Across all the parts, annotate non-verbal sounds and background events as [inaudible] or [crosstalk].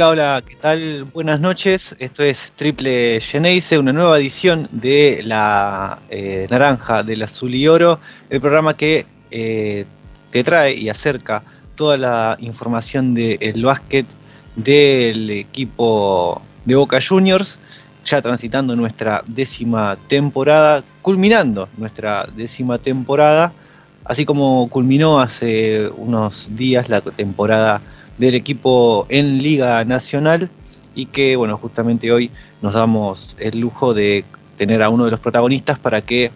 Hola, hola, ¿qué tal? Buenas noches. Esto es Triple Geneise, una nueva edición de la eh, Naranja, del Azul y Oro, el programa que eh, te trae y acerca toda la información del básquet del equipo de Boca Juniors, ya transitando nuestra décima temporada, culminando nuestra décima temporada, así como culminó hace unos días la temporada del equipo en Liga Nacional y que, bueno, justamente hoy nos damos el lujo de tener a uno de los protagonistas para que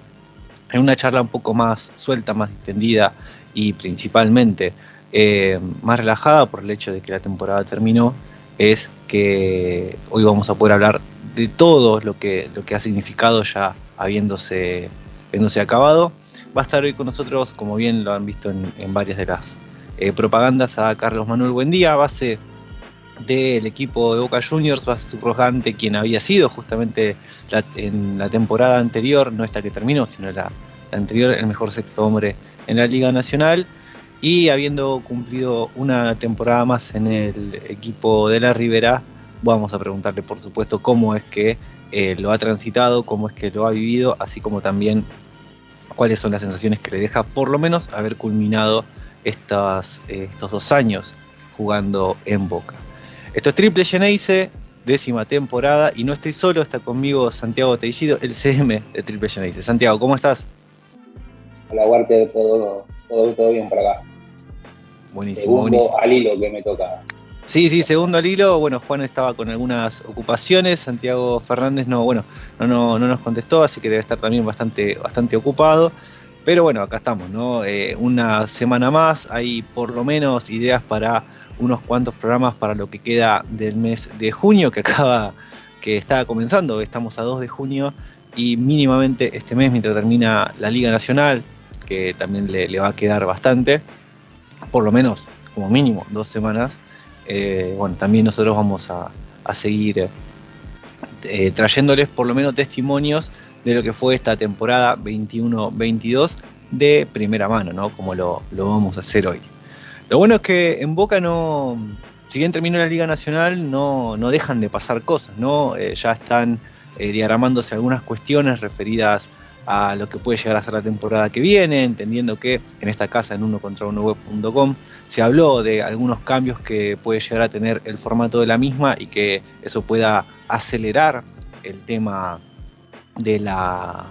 en una charla un poco más suelta, más extendida y principalmente eh, más relajada por el hecho de que la temporada terminó, es que hoy vamos a poder hablar de todo lo que, lo que ha significado ya habiéndose, habiéndose acabado. Va a estar hoy con nosotros, como bien lo han visto en varias de las eh, propagandas a Carlos Manuel Buendía, base del equipo de Boca Juniors, base subrogante, quien había sido justamente en la temporada anterior, no esta que terminó, sino la, anterior, el mejor sexto hombre en la Liga Nacional. Y habiendo cumplido una temporada más en el equipo de la Ribera, vamos a preguntarle, por supuesto, cómo es que eh, lo ha transitado, cómo es que lo ha vivido, así como también cuáles son las sensaciones que le deja, por lo menos, haber culminado estas, eh, estos dos años jugando en Boca. Esto es Triple Geneise, décima temporada, y no estoy solo, está conmigo Santiago Teixido, el CM de Triple Geneise. Santiago, ¿cómo estás? Hola, Walter, todo, todo, todo bien por acá. Buenísimo, buenísimo. al hilo que me toca. Sí, sí, segundo al hilo. Bueno, Juan estaba con algunas ocupaciones. Santiago Fernández no, bueno, no, no, no nos contestó, así que debe estar también bastante, bastante ocupado. Pero bueno, acá estamos, ¿no? Eh, una semana más, hay por lo menos ideas para unos cuantos programas para lo que queda del mes de junio, que [laughs] acaba, que está comenzando, estamos a 2 de junio, y mínimamente este mes, mientras termina la Liga Nacional, que también le, va a quedar bastante, por lo menos, como mínimo, dos semanas, eh, bueno, también nosotros vamos a, seguir eh, trayéndoles por lo menos testimonios de lo que fue esta temporada 21-22 de primera mano, ¿no? Como lo, vamos a hacer hoy. Lo bueno es que en Boca no, si bien terminó la Liga Nacional, no, no dejan de pasar cosas, ¿no? Eh, ya están eh, diagramándose algunas cuestiones referidas a lo que puede llegar a ser la temporada que viene, entendiendo que en esta casa, en uno contra uno se habló de algunos cambios que puede llegar a tener el formato de la misma y que eso pueda acelerar el tema de la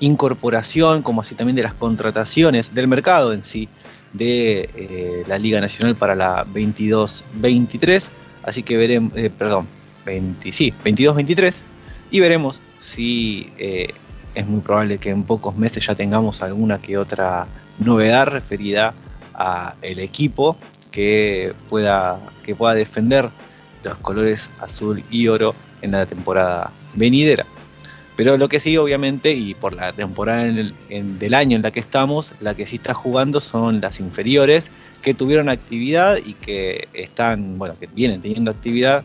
incorporación, como así también de las contrataciones del mercado en sí de eh, la Liga Nacional para la 22-23. Así que veremos, eh, perdón, 20, sí, 22-23. Y veremos si eh, es muy probable que en pocos meses ya tengamos alguna que otra novedad referida a el equipo que pueda, que pueda defender los colores azul y oro en la temporada venidera. Pero lo que sí, obviamente, y por la temporada del año en la que estamos, la que sí está jugando son las inferiores, que tuvieron actividad y que están, bueno, que vienen teniendo actividad.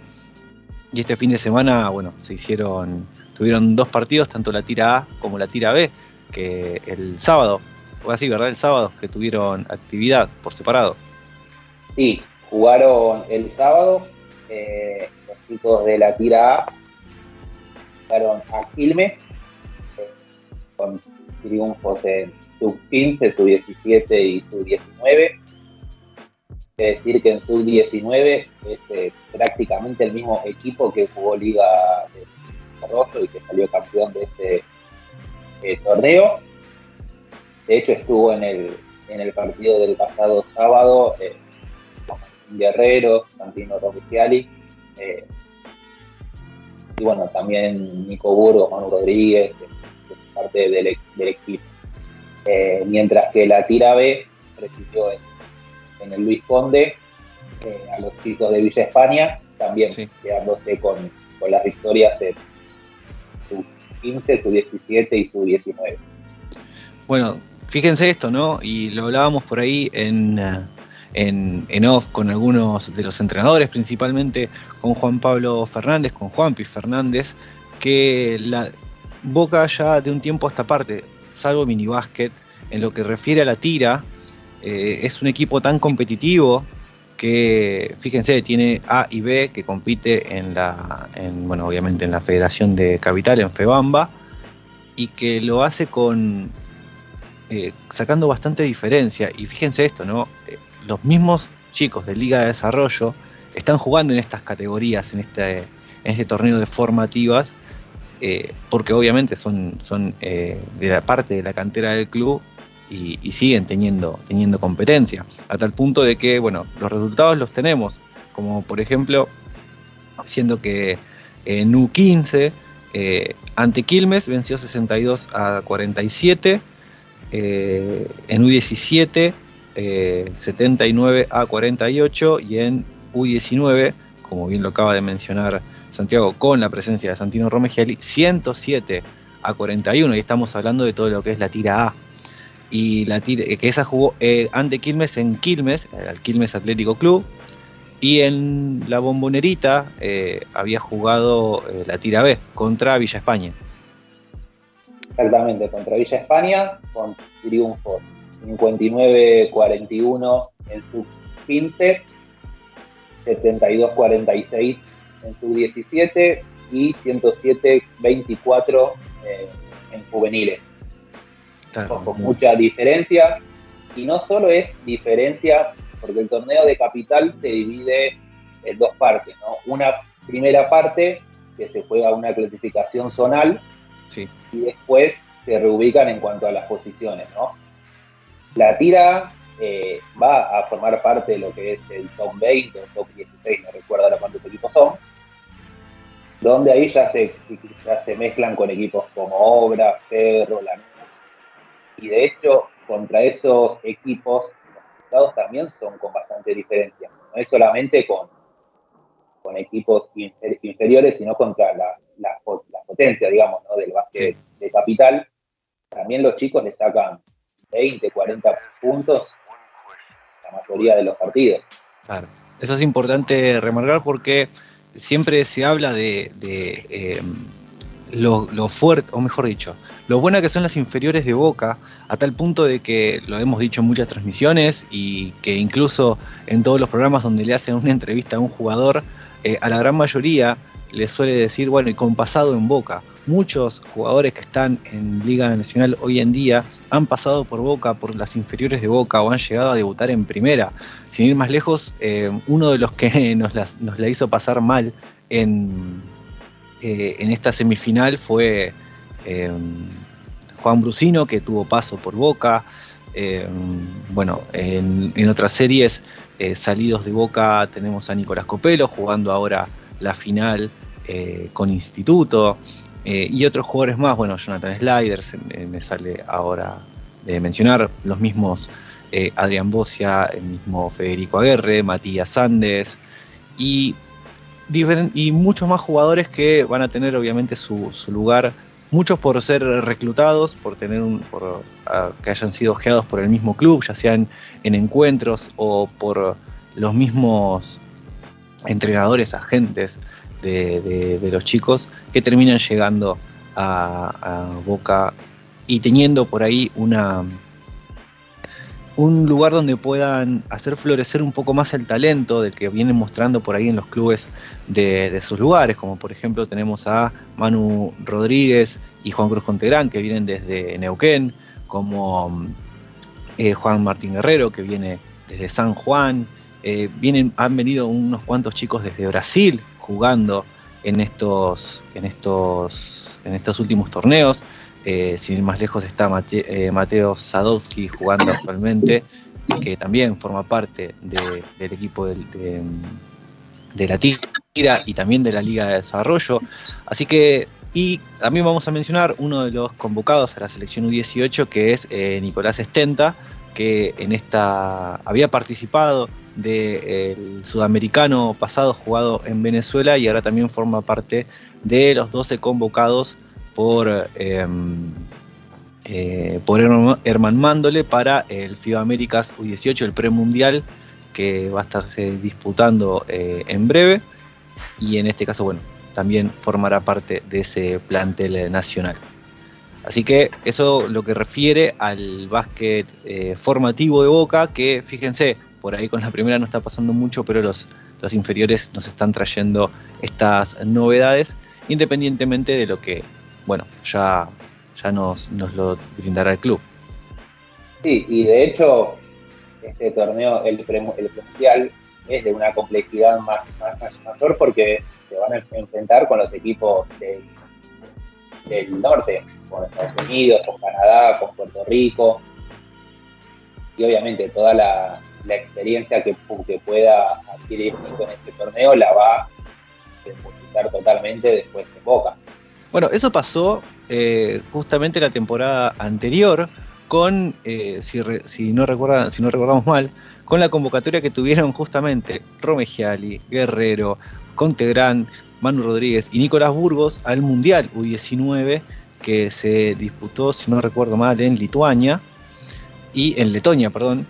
Y este fin de semana, bueno, se hicieron, tuvieron dos partidos, tanto la tira A como la tira B, que el sábado, fue así, ¿verdad? El sábado, que tuvieron actividad por separado. Sí, jugaron el sábado eh, los chicos de la tira A a Quilmes eh, con triunfos en sub 15, sub 17 y sub 19. Es decir, que en sub 19 es eh, prácticamente el mismo equipo que jugó Liga de Desarrollo y que salió campeón de este eh, torneo. De hecho, estuvo en el, en el partido del pasado sábado Guerrero, Santino Robustiali, y bueno, también Nico Burgos, Manu Rodríguez, parte del, equipo. Eh, mientras que la tira B recibió en, el Luis Conde eh, a los chicos de Villa España, también quedándose con, las victorias en su 15, su 17 y su 19. Bueno, fíjense esto, ¿no? Y lo hablábamos por ahí en, en, off con algunos de los entrenadores, principalmente con Juan Pablo Fernández, con Juanpi Fernández, que la Boca ya de un tiempo a esta parte, salvo minibásquet, en lo que refiere a la tira, eh, es un equipo tan competitivo que, fíjense, tiene A y B que compite en la, bueno, obviamente en la Federación de Capital, en FEBAMBA, y que lo hace con, eh, sacando bastante diferencia. Y fíjense esto, ¿no? Eh, los mismos chicos de Liga de Desarrollo están jugando en estas categorías, en este, este torneo de formativas, eh, porque obviamente son, son de la parte de la cantera del club y, siguen teniendo, teniendo competencia, a tal punto de que, bueno, los resultados los tenemos, como por ejemplo, siendo que en U15 ante Quilmes venció 62 a 47, eh, en U17 79 a 48 y en U19, como bien lo acaba de mencionar Santiago, con la presencia de Santino Romegiali, 107 a 41 y estamos hablando de todo lo que es la tira A. Y la tira, que esa jugó eh, ante Quilmes en Quilmes, el Quilmes Atlético Club, y en la bombonerita eh, había jugado la tira B contra Villa España. Exactamente, contra Villa España, con triunfos 59-41 en su 15, 72-46 en su 17 y 107-24 eh, en juveniles. con mucha diferencia. Y no solo es diferencia, porque el torneo de capital se divide en dos partes. Una primera parte que se juega una clasificación zonal, y después se reubican en cuanto a las posiciones, ¿no? La tira eh, va a formar parte de lo que es el top 20 o top 16, no recuerdo ahora cuántos equipos son, donde ahí ya se, ya se mezclan con equipos como Obra, Ferro, La y de hecho contra esos equipos los resultados también son con bastante diferencia, no es solamente con, con equipos inferiores, sino contra la, la, potencia, digamos, ¿no? del básquet de capital, también los chicos le sacan 20, 40 puntos la mayoría de los partidos. Claro, eso es importante remarcar porque siempre se habla de, em, lo, lo, fuerte, o mejor dicho, lo buena que son las inferiores de Boca, a tal punto de que lo hemos dicho en muchas transmisiones y que incluso en todos los programas donde le hacen una entrevista a un jugador, eh, a la gran mayoría le suele decir, bueno, y con pasado en Boca. Muchos jugadores que están en Liga Nacional hoy en día han pasado por Boca, por las inferiores de Boca o han llegado a debutar en primera. Sin ir más lejos, eh, uno de los que [laughs] nos, la hizo pasar mal en, eh, en esta semifinal fue eh, Juan Brusino, que tuvo paso por Boca. bueno, en, otras series salidos de Boca tenemos a Nicolás Copelo jugando ahora la final con Instituto eh, y otros jugadores más, bueno, Jonathan Sliders, me sale ahora de mencionar, los mismos eh, Adrián Bocia, el mismo Federico Aguerre, Matías Sandes y, y muchos más jugadores que van a tener obviamente su, lugar. Muchos por ser reclutados, por tener un, por, que hayan sido ojeados por el mismo club, ya sean en encuentros o por los mismos entrenadores, agentes de, los chicos que terminan llegando a, Boca y teniendo por ahí una un lugar donde puedan hacer florecer un poco más el talento del que vienen mostrando por ahí en los clubes de, sus lugares, como por ejemplo tenemos a Manu Rodríguez y Juan Cruz Contegrán que vienen desde Neuquén, como eh, Juan Martín Guerrero que viene desde San Juan, eh, vienen, han venido unos cuantos chicos desde Brasil jugando en estos, en estos, en estos últimos torneos. Eh, sin ir más lejos está eh, Mateo Sadowski jugando actualmente, que también forma parte del equipo de, la tira y también de la Liga de Desarrollo. Así que, y también vamos a mencionar uno de los convocados a la selección U18, que es eh, Nicolás Estenta, que en esta había participado del sudamericano pasado jugado en Venezuela y ahora también forma parte de los 12 convocados por, em, eh, por Herman Mándole para el FIBA Américas U18, el premundial que va a estarse disputando eh, en breve y en este caso, bueno, también formará parte de ese plantel nacional. Así que eso lo que refiere al básquet eh, formativo de Boca, que fíjense, por ahí con la primera no está pasando mucho, pero los, los inferiores nos están trayendo estas novedades, independientemente de lo que, bueno, ya, ya nos, nos lo brindará el club. Sí, y de hecho, este torneo, el, el mundial, es de una complejidad más, más, mayor porque se van a enfrentar con los equipos del del norte, con Estados Unidos, con Canadá, con Puerto Rico. Y obviamente toda la, experiencia que, pueda adquirir con este torneo la va a depositar totalmente después en Boca. Bueno, eso pasó eh, justamente la temporada anterior con, eh, si, si, no recuerdan, si no recordamos mal, con la convocatoria que tuvieron justamente Romegiali, Guerrero, Contegrán, Manu Rodríguez y Nicolás Burgos al Mundial U19 que se disputó, si no recuerdo mal, en Lituania y en Letonia, perdón.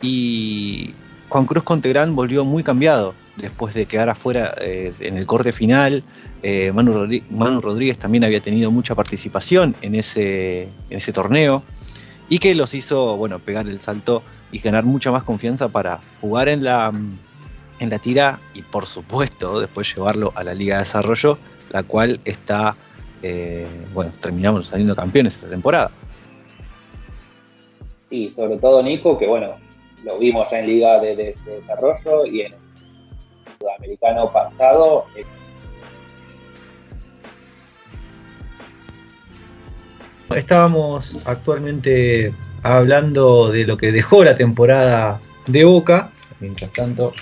Y Juan Cruz Contegrán volvió muy cambiado después de quedar afuera eh, en el corte final. Eh, Manu, Rodríguez, también había tenido mucha participación en ese, en ese torneo y que los hizo bueno, pegar el salto y ganar mucha más confianza para jugar en la, en la tira y por supuesto después llevarlo a la Liga de Desarrollo, la cual está, eh, bueno, terminamos saliendo campeones esta temporada. Y sobre todo Nico, que bueno, lo vimos en Liga de, Desarrollo y en el Sudamericano pasado. Eh, Estábamos actualmente hablando de lo que dejó la temporada de Boca. Mientras tanto,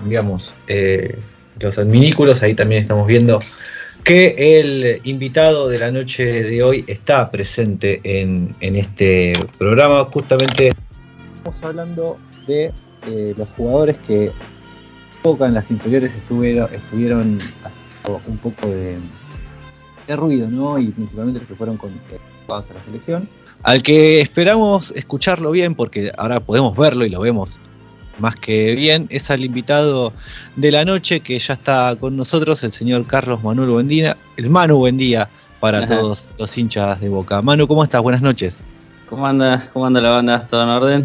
cambiamos eh, los adminículos, ahí también estamos viendo que el invitado de la noche de hoy está presente en, este programa. Justamente estamos hablando de eh, los jugadores que en las inferiores estuvieron, estuvieron un poco de, ruido, ¿no? Y principalmente los que fueron con eh, a la selección. Al que esperamos escucharlo bien, porque ahora podemos verlo y lo vemos más que bien, es al invitado de la noche que ya está con nosotros, el señor Carlos Manuel Buendía, el Manu Buendía para todos los hinchas de Boca. Manu, ¿cómo estás? Buenas noches. ¿Cómo anda, cómo anda la banda? ¿Todo en orden?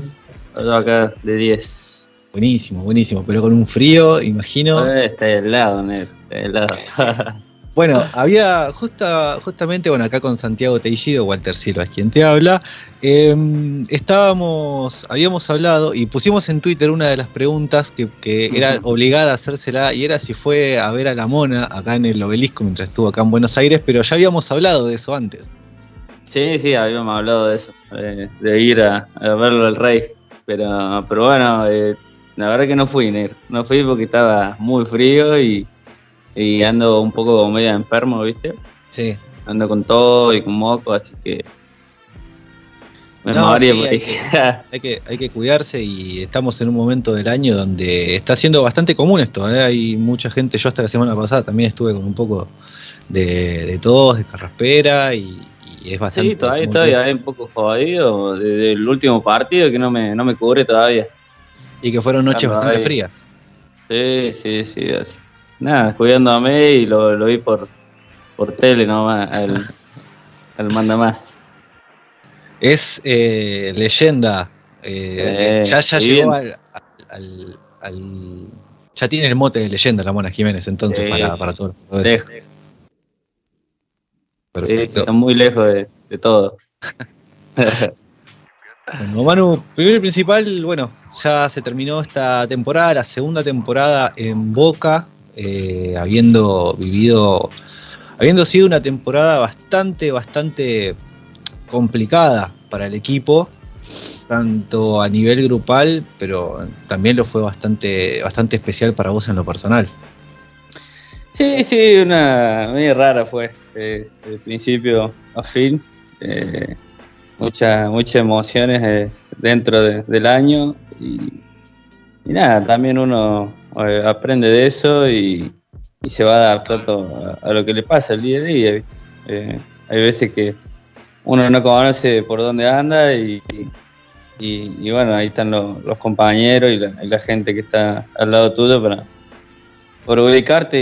Todo acá de 10. Buenísimo, buenísimo, pero con un frío, imagino. Eh, está helado, Ned, está helado. [laughs] Bueno, había justa, justamente, bueno, acá con Santiago Teillido, Walter Silva es quien te habla, em, estábamos, habíamos hablado y pusimos en Twitter una de las preguntas que, era obligada a hacérsela y era si fue a ver a la mona acá en el obelisco mientras estuvo acá en Buenos Aires, pero ya habíamos hablado de eso antes. Sí, sí, habíamos hablado de eso, de, ir a, verlo al rey, pero, pero bueno, eh, la verdad que no fui, no fui porque estaba muy frío y y ando un poco medio enfermo, ¿viste? Sí. Ando con todo y con moco, así que me no, hay, que, hay, que, cuidarse y estamos en un momento del año donde está siendo bastante común esto. ¿eh? Hay mucha gente, yo hasta la semana pasada también estuve con un poco de, de tos, de carraspera y, es bastante. Sí, todavía estoy un poco jodido desde el último partido que no me, no me cubre todavía. Y que fueron noches bastante frías. Sí, sí, sí, así nada, cuidándome y lo, lo vi por, por tele nomás, el, el [laughs] manda más. Es eh, leyenda. Eh, ya ya llegó al, al, Ya tiene el mote de leyenda la Mona Jiménez, entonces, para, para todo. lejos. Sí, está muy lejos de, de todo. [laughs] Bueno, Manu, primero y principal, bueno, ya se terminó esta temporada, la segunda temporada en Boca, eh, habiendo vivido, habiendo sido una temporada bastante, bastante complicada para el equipo, tanto a nivel grupal, pero también lo fue bastante, bastante especial para vos en lo personal. Sí, sí, una muy rara fue, eh, de principio a fin. Eh, muchas muchas emociones dentro del año y, nada, también uno eh, aprende de eso y, se va adaptando a, lo que le pasa el día a día. Eh, hay veces que uno no conoce por dónde anda y, y, bueno, ahí están los, compañeros y la, gente que está al lado tuyo para, para ubicarte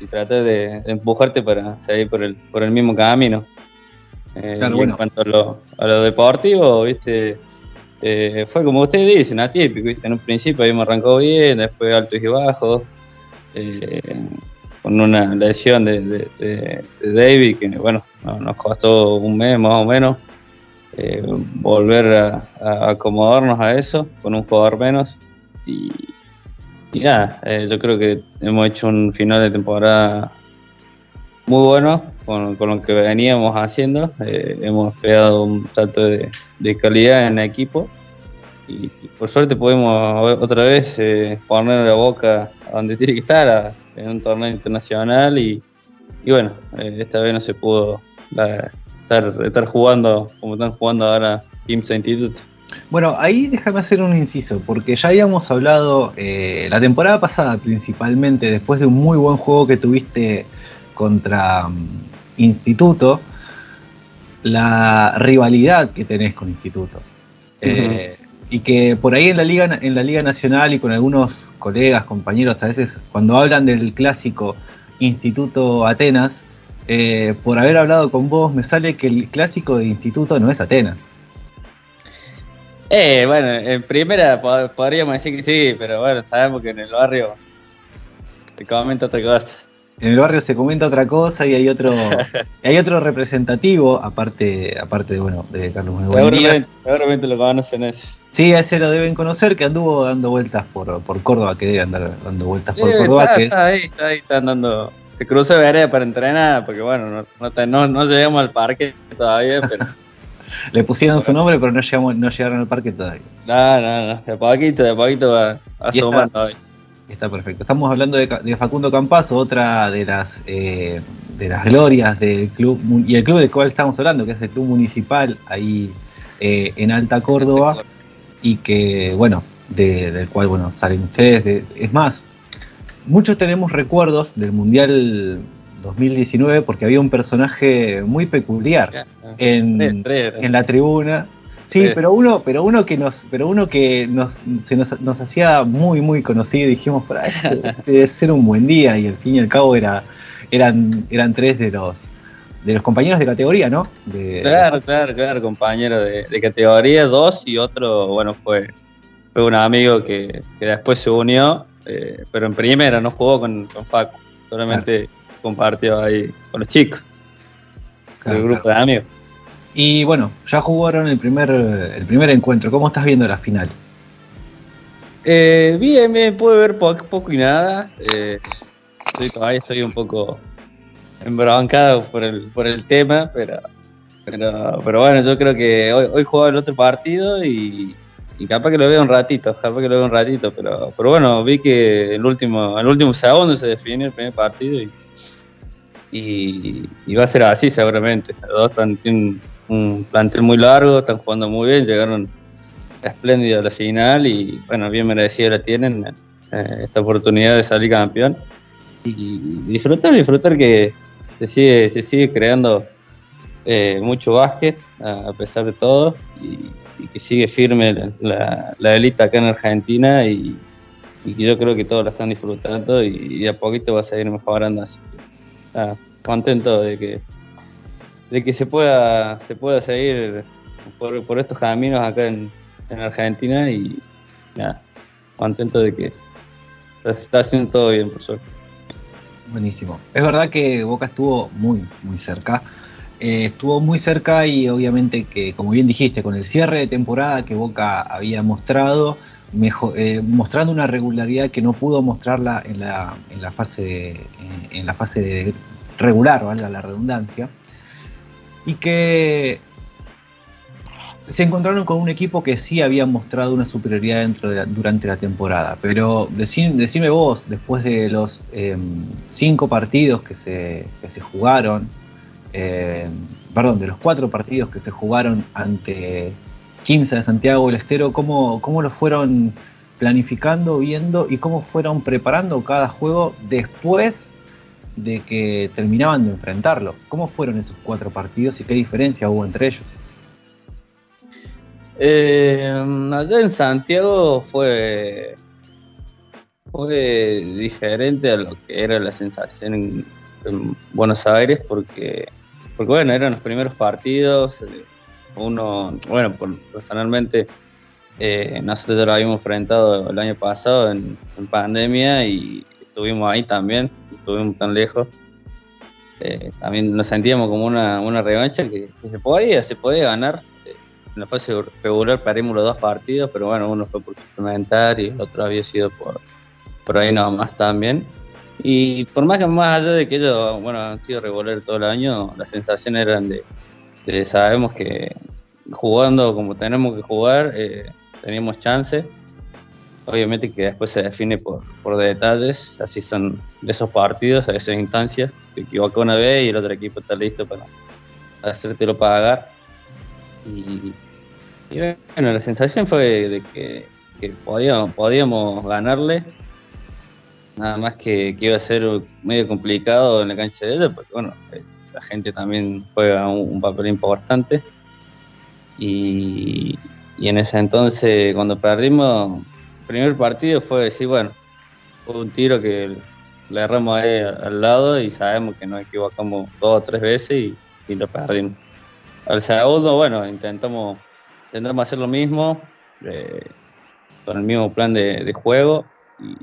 y, tratar de, empujarte para seguir por el, por el mismo camino. Eh, en cuanto a lo, a lo deportivo, viste, eh, fue como ustedes dicen, atípico, en un principio habíamos arrancado bien, después altos y bajos, eh, con una lesión de, David que bueno, nos costó un mes más o menos eh, volver a, acomodarnos a eso con un jugador menos. Y, nada, yo creo que hemos hecho un final de temporada muy bueno con, lo que veníamos haciendo. Eh, hemos pegado un salto de, calidad en el equipo. Y, por suerte podemos otra vez poner la boca donde tiene que estar, en un torneo internacional. Y, bueno, esta vez no se pudo estar, jugando como están jugando ahora IMSA Institute. Bueno, ahí déjame hacer un inciso, porque ya habíamos hablado eh, la temporada pasada principalmente, después de un muy buen juego que tuviste contra mm, Instituto, la rivalidad que tenés con Instituto. Eh, y que por ahí en la, Liga, en la Liga Nacional y con algunos colegas, compañeros, a veces cuando hablan del clásico Instituto Atenas, eh, por haber hablado con vos, me sale que el clásico de instituto no es Atenas. Eh, bueno, en primera podríamos decir que sí, pero bueno, sabemos que en el barrio se comenta otra cosa. En el barrio se comenta otra cosa y hay otro [laughs] hay otro representativo, aparte aparte de, bueno, de Carlos Seguramente, seguramente lo conocen ese. Sí, a ese lo deben conocer, que anduvo dando vueltas por, por Córdoba, que debe andar dando vueltas por Córdoba. Está, ahí, está ahí, está andando se cruza vereda para entrenar, porque bueno, no, no, llegamos al parque todavía, pero... [laughs] Le pusieron su nombre, pero no, llegamos, no llegaron al parque todavía. No, no, no, de poquito, de poquito va asomando todavía. Está perfecto. Estamos hablando de, Facundo Campazo, otra de las eh, de las glorias del club y el club del cual estamos hablando, que es el club municipal ahí eh, en Alta Córdoba y que bueno, del cual bueno salen ustedes. es más, muchos tenemos recuerdos del Mundial 2019 porque había un personaje muy peculiar en, la tribuna. Sí, pero uno, pero uno que nos, pero uno que nos, se nos, hacía muy, muy conocido, dijimos, para este [laughs] debe ser un buen día, y al fin y al cabo era, eran, eran tres de los de los compañeros de categoría, ¿no? claro, claro, claro, compañero de, categoría, dos y otro, bueno, fue, fue un amigo que, que después se unió eh, pero en primera no jugó con, con Facu, solamente compartió ahí con los chicos, el grupo de amigos. Y bueno, ya jugaron el primer, el primer encuentro, ¿cómo estás viendo la final? Eh, bien, me pude ver poco, y nada. Eh, estoy, un poco embroncado por el, por el tema, pero, pero, pero bueno, yo creo que hoy, hoy jugaba el otro partido y, y capaz que lo veo un ratito, capaz que lo veo un ratito, pero, pero bueno, vi que el último, el último segundo se definió el primer partido y, y, va a ser así seguramente. Los dos están, tienen un plantel muy largo, están jugando muy bien, llegaron espléndidos a la final y bueno, bien merecido la tienen eh, esta oportunidad de salir campeón. Y disfrutar, disfrutar que se sigue, se sigue creando eh, mucho básquet a pesar de todo y, que sigue firme la, la, acá en Argentina y, yo creo que todos la están disfrutando y, a poquito va a seguir mejorando así contento de que de que se pueda se pueda seguir por, por estos caminos acá en, en, Argentina y nada contento de que se está haciendo todo bien por suerte. Buenísimo. Es verdad que Boca estuvo muy muy cerca. Eh, estuvo muy cerca y obviamente que, como bien dijiste, con el cierre de temporada que Boca había mostrado, eh, mostrando una regularidad que no pudo mostrarla en la, en la fase, de, en la fase de regular, valga la redundancia, y que se encontraron con un equipo que sí había mostrado una superioridad durante la temporada. Pero decime, vos, después de los em, cinco partidos que se, que se jugaron, eh, perdón, de los cuatro partidos que se jugaron ante 15 de Santiago del Estero, ¿cómo, cómo lo fueron planificando, viendo y cómo fueron preparando cada juego después de que terminaban de enfrentarlo? ¿Cómo fueron esos cuatro partidos y qué diferencia hubo entre ellos? Eh, allá en Santiago fue, fue diferente a lo que era la sensación en, Buenos Aires porque, porque, bueno, eran los primeros partidos. Eh, uno, bueno, personalmente eh, nosotros lo habíamos enfrentado el año pasado en, pandemia y estuvimos ahí también, estuvimos tan lejos. Eh, también nos sentíamos como una, una revancha que, se podía, se podía ganar en la fase regular perdimos los dos partidos, pero bueno, uno fue por suplementar y el otro había sido por, por ahí nada más también. Y por más que más allá de que ellos bueno, han sido regular todo el año, las sensaciones eran de, sabemos que jugando como tenemos que jugar, eh, teníamos chance. Obviamente que después se define por, por detalles, así son esos partidos, a esas instancias. Te equivocas una vez y el otro equipo está listo para hacértelo pagar. Y, bueno, la sensación fue de que, podíamos, podíamos ganarle, nada más que, iba a ser medio complicado en la cancha de ellos, porque bueno, eh, la gente también juega un, papel importante. Y, en ese entonces, cuando perdimos, primer partido fue decir, bueno, fue un tiro que le erramos ahí al lado y sabemos que nos equivocamos dos o tres veces y lo perdimos. Al segundo, bueno, intentamos, intentamos hacer lo mismo, eh, con el mismo plan de, juego. Y,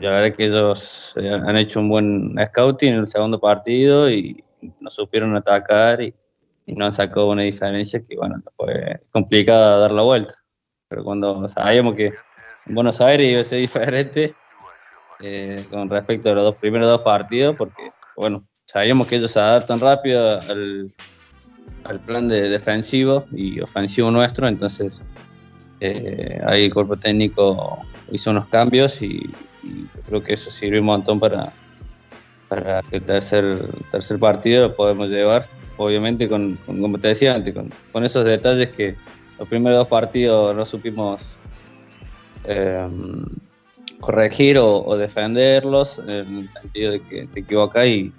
la verdad es que ellos han hecho un buen scouting en el segundo partido y nos supieron atacar y, nos han sacado una diferencia que, bueno, fue complicada dar la vuelta. Pero cuando sabíamos que Buenos Aires iba a ser [laughs] diferente eh, con respecto a los dos primeros dos partidos, porque, bueno, sabíamos que ellos se adaptan rápido al al plan de defensivo y ofensivo nuestro, entonces eh, ahí el cuerpo técnico hizo unos cambios y, creo que eso sirvió un montón para, para que el tercer, tercer partido lo podemos llevar, obviamente con, como te decía antes, con, esos detalles que los primeros dos partidos no supimos em, corregir o, defenderlos, en el sentido de que te equivocas y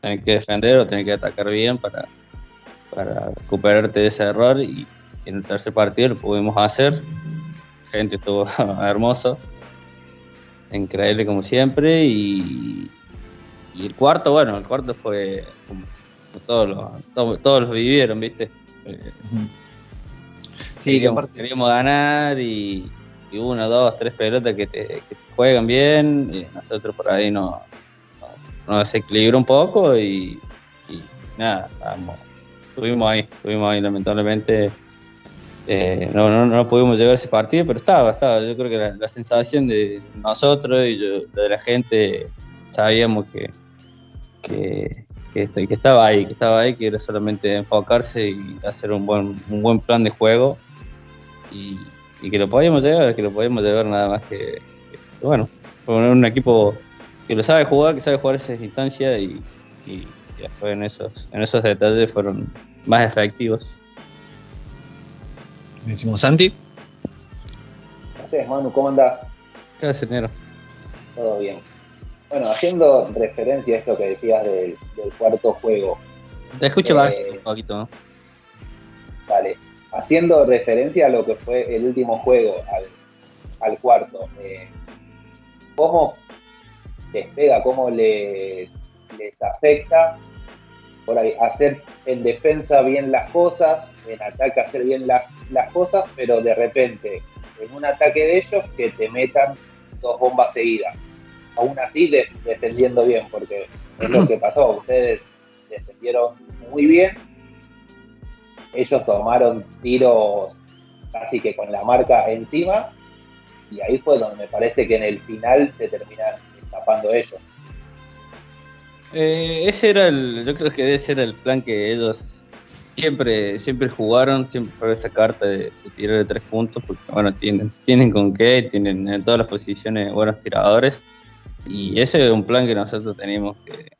tenés que defender o tenés que atacar bien para, para recuperarte de ese error y en el tercer partido lo pudimos hacer. La gente estuvo [laughs] hermoso, increíble como siempre y, el cuarto, bueno, el cuarto fue como, todos, los, todos, los vivieron, ¿viste? Eh, sí, queríamos, ganar y, una, dos, tres pelotas que te, juegan bien y nosotros por ahí nos no, desequilibró un poco y, nada, estuvimos ahí, estuvimos ahí, lamentablemente. Eh, no, no, no, pudimos llegar ese partido, pero estaba, estaba. Yo creo que la, sensación de nosotros y de la gente sabíamos que, que, que, estaba ahí, que estaba ahí, que era solamente enfocarse y hacer un buen, un buen plan de juego que lo podíamos llegar, que lo podíamos llevar nada más que, bueno, poner un equipo que lo sabe jugar, que sabe jugar esas instancias y después en esos, en esos detalles fueron más efectivos. Decimos Santi. ¿Qué Manu? ¿Cómo andás? ¿Qué haces, Nero? Todo bien. Bueno, haciendo referencia a esto que decías del, cuarto juego. Te escucho eh, un poquito, ¿no? Vale. Haciendo referencia a lo que fue el último juego, al, cuarto. Eh, ¿Cómo les pega, cómo les, les afecta por ahí, hacer en defensa bien las cosas, en ataque hacer bien las, cosas, pero de repente en un ataque de ellos que te metan dos bombas seguidas. Aún así defendiendo bien, porque es lo que [clears throat] pasó, ustedes defendieron muy bien, ellos tomaron tiros casi que con la marca encima, y ahí fue donde me parece que en el final se terminan escapando ellos. Eh, ese era el, yo creo que ese era el plan que ellos siempre, siempre jugaron, siempre fue esa carta de, tirar de tres puntos, porque bueno, tienen, tienen con qué, tienen en todas las posiciones buenos tiradores, y ese es un plan que nosotros tenemos que,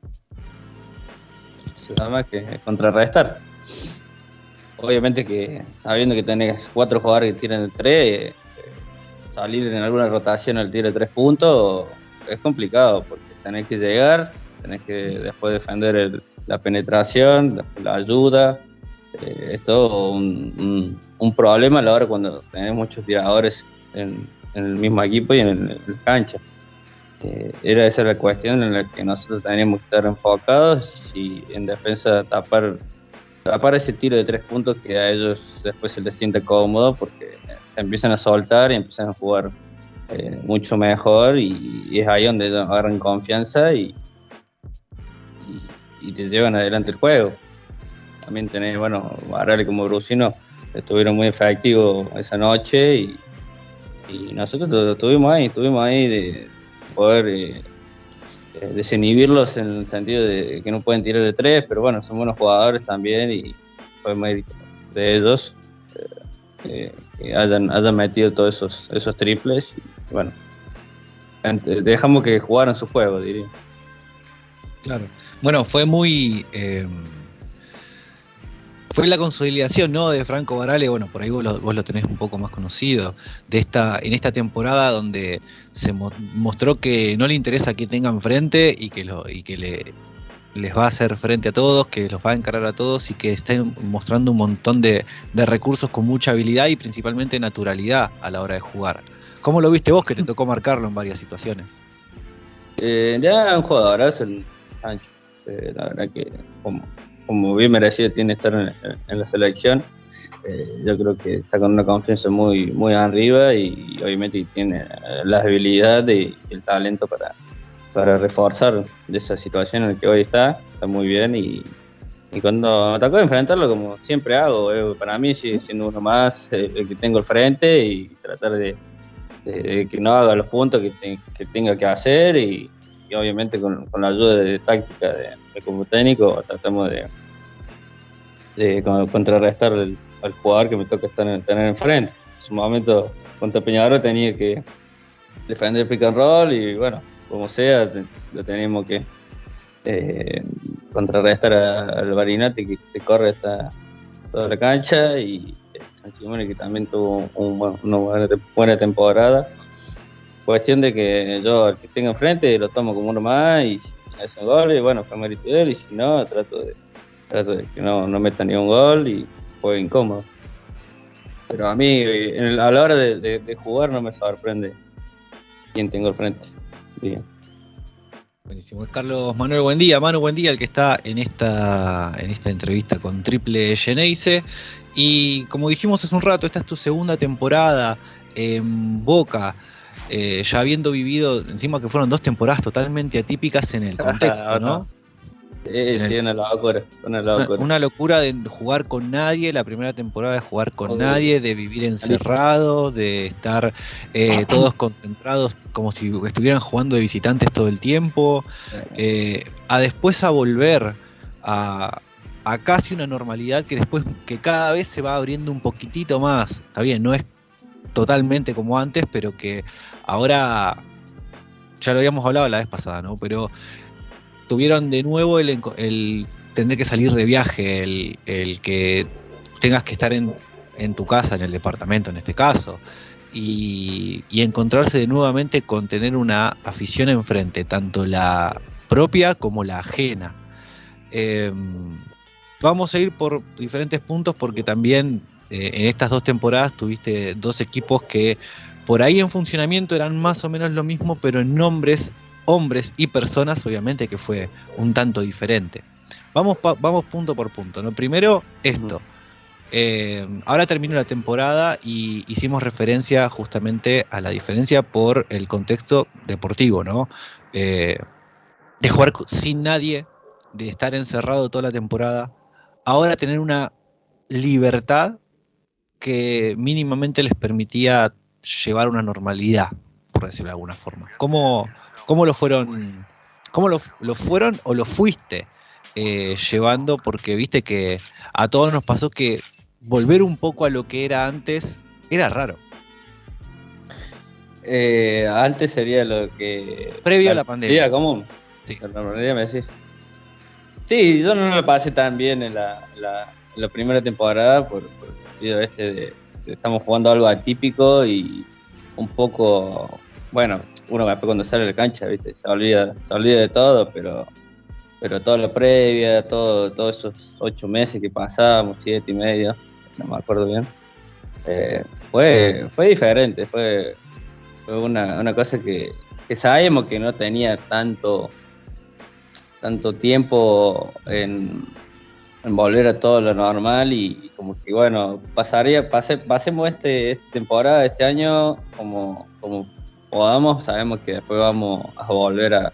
que contrarrestar. Obviamente que sabiendo que tenés cuatro jugadores que de tres, eh, salir en alguna rotación al tiro de tres puntos es complicado porque tenés que llegar, tenés que después defender la penetración, la, ayuda. Eh, es todo un, problema a la hora cuando tenés muchos tiradores en, el mismo equipo y en, la cancha. Eh, era esa la cuestión en la que nosotros teníamos que estar enfocados y en defensa tapar tapar ese tiro de tres puntos que a ellos después se les siente cómodo porque se empiezan a soltar y empiezan a jugar eh, mucho mejor y, es ahí donde ellos agarran confianza y, te llevan adelante el juego. También tenés, bueno, Barrale como Brusino estuvieron muy efectivos esa noche y, nosotros estuvimos ahí, estuvimos ahí de poder eh, desinhibirlos en el sentido de que no pueden tirar de tres, pero bueno, son buenos jugadores también y fue mérito de ellos eh, que hayan, hayan metido todos esos, esos triples. Y, bueno, dejamos que jugaran su juego, diría. Claro. Bueno, fue muy. Eh, fue la consolidación ¿no? de Franco Barale, bueno, por ahí vos lo, tenés un poco más conocido, de esta, en esta temporada donde se mostró que no le interesa que tengan frente y que, lo, y que le, les va a hacer frente a todos, que los va a encarar a todos y que está mostrando un montón de, recursos con mucha habilidad y principalmente naturalidad a la hora de jugar. ¿Cómo lo viste vos que te tocó marcarlo en varias situaciones? Eh, ya un jugador, el Sancho. Eh, la verdad que como, como bien merecido tiene estar en, la selección. Eh, yo creo que está con una confianza muy, muy arriba y, obviamente tiene la habilidad y el talento para, para reforzar de esa situación en la que hoy está, está muy bien y, cuando me tocó enfrentarlo como siempre hago, eh, para mí siendo uno más eh, el que tengo al frente y tratar de, que no haga los puntos que, tenga que hacer y, obviamente con, la ayuda de, táctica de, como técnico tratamos de, de contrarrestar al jugador que me toca estar, tener enfrente. En su momento contra Peñarol tenía que defender el pick and roll y bueno, como sea, lo tenemos que eh, contrarrestar al Barinati que, corre toda la cancha y San Simone que también tuvo una buena, temporada. Cuestión de que yo al que tenga enfrente lo tomo como uno más y si hace un gol, y bueno, fue mérito de él y si no, trato de, trato de que no, no meta ni un gol y fue incómodo. Pero a mí, a la hora de jugar, no me sorprende quién tengo al frente. Bien. Buenísimo. Es Carlos Manuel Buen día, Manu Buen día, el que está en esta, en esta entrevista con Triple Geneise. Y como dijimos hace un rato, esta es tu segunda temporada en Boca. Eh, ya habiendo vivido, encima que fueron dos temporadas totalmente atípicas en el [laughs] contexto, ¿no? Sí, sí, una locura, una locura. de jugar con nadie, la primera temporada de jugar con nadie, de vivir encerrado, de estar eh, [clears throat] todos concentrados como si estuvieran jugando de visitantes todo el tiempo, eh, a después a volver a, a casi una normalidad que después que cada vez se va abriendo un poquitito más. Está bien, no es totalmente como antes, pero que ahora ya lo habíamos hablado la vez pasada, ¿no? Pero tuvieron de nuevo el, tener que salir de viaje, el, que tengas que estar en, tu casa, en el departamento en este caso, y, encontrarse de nuevamente con tener una afición enfrente, tanto la propia como la ajena. Em, vamos a ir por diferentes puntos porque también eh, en estas dos temporadas tuviste dos equipos que por ahí en funcionamiento eran más o menos lo mismo, pero en nombres hombres y personas, obviamente que fue un tanto diferente. Vamos, vamos punto por punto. ¿no? Primero, esto. Eh, ahora terminó la temporada y hicimos referencia justamente a la diferencia por el contexto deportivo, ¿no? Eh, de jugar sin nadie, de estar encerrado toda la temporada, ahora tener una libertad que mínimamente les permitía llevar una normalidad, por decirlo de alguna forma. ¿Cómo, ¿Cómo lo fueron, cómo lo, fueron o lo fuiste eh, llevando? Porque viste que a todos nos pasó que volver un poco a lo que era antes era raro. Eh, antes sería lo que. Previo a la pandemia. común. Sí. La me Sí, yo no lo pasé tan bien en la, la primera temporada por, por el sentido este de que estamos jugando algo atípico y un poco, bueno, uno después cuando sale a la cancha, ¿viste? Se olvida, se olvida de todo, pero pero toda la previa, todo, todos esos ocho meses que pasábamos, siete y medio, no me acuerdo bien, eh, fue, fue diferente, fue, fue una, una cosa que, que sabíamos que no tenía tanto, tanto tiempo en, en volver a todo lo normal y, como que bueno, pasaría, pase, pasemos este, esta temporada, este año como, como podamos, sabemos que después vamos a volver a,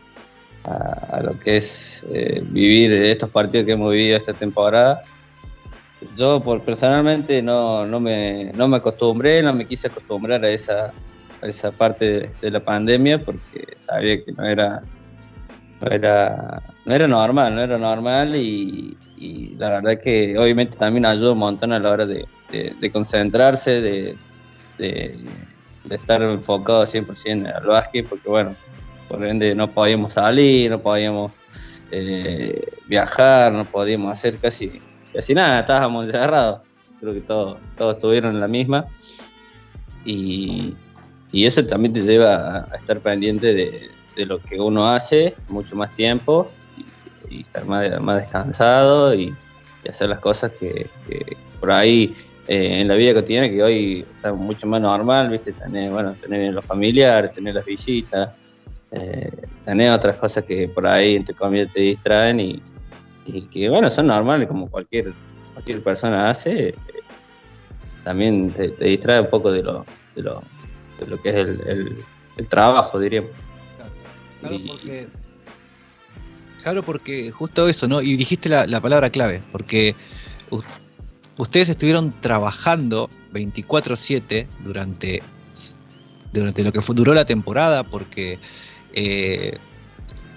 a, a lo que es eh, vivir estos partidos que hemos vivido esta temporada. Yo por, personalmente no, no, me, no me acostumbré, no me quise acostumbrar a esa, a esa parte de, de la pandemia porque sabía que no era, no era, no era normal, no era normal y, y la verdad que obviamente también ayuda un montón a la hora de, de, de concentrarse, de, de, de estar enfocado 100% al básquet, porque bueno, por ende no podíamos salir, no podíamos eh, viajar, no podíamos hacer casi, casi nada, estábamos encerrados. Creo que todos, todos estuvieron en la misma. Y, y eso también te lleva a, estar pendiente de, de, lo que uno hace mucho más tiempo y, estar más, más descansado y, hacer las cosas que por ahí eh, en la vida cotidiana que hoy está mucho más normal, ¿viste? Tener, bueno, tener los familiares, tener las visitas, eh, tener otras cosas que por ahí, entre comillas, te distraen y, y que, bueno, son normales como cualquier, cualquier persona hace. Eh, también te, te, distrae un poco de lo, de lo, de lo que es el, el, el trabajo, diríamos. Claro, claro, porque, claro, porque justo eso, ¿no? Y dijiste la, la palabra clave, porque ustedes estuvieron trabajando 24/7 durante, durante lo que fue, duró la temporada, porque eh,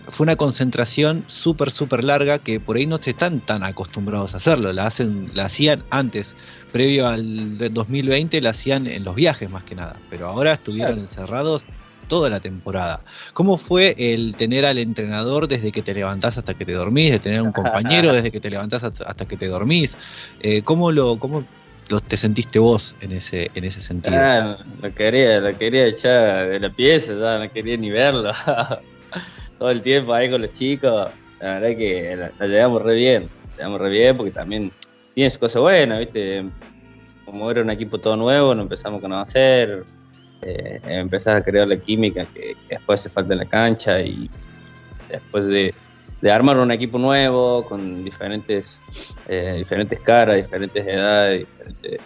fue una concentración súper, súper larga que por ahí no se están tan acostumbrados a hacerlo. La, hacen, la hacían antes, previo al 2020, la hacían en los viajes más que nada, pero ahora estuvieron claro. encerrados toda la temporada. ¿Cómo fue el tener al entrenador desde que te levantás hasta que te dormís, de tener un compañero [laughs] desde que te levantás hasta que te dormís? Eh, ¿Cómo lo, cómo lo te sentiste vos en ese, en ese sentido? Ah, lo quería, lo quería echar de la pieza, ya no quería ni verlo. [laughs] Todo el tiempo ahí con los chicos, la verdad que la, la llevamos re bien, la llevamos re bien porque también tiene sus cosas buenas, ¿viste? Como era un equipo todo nuevo, nos empezamos a conocer, eh, empezás a crear la química que, después hace falta en la cancha y después de, armar un equipo nuevo con diferentes, eh, diferentes caras, diferentes edades, diferentes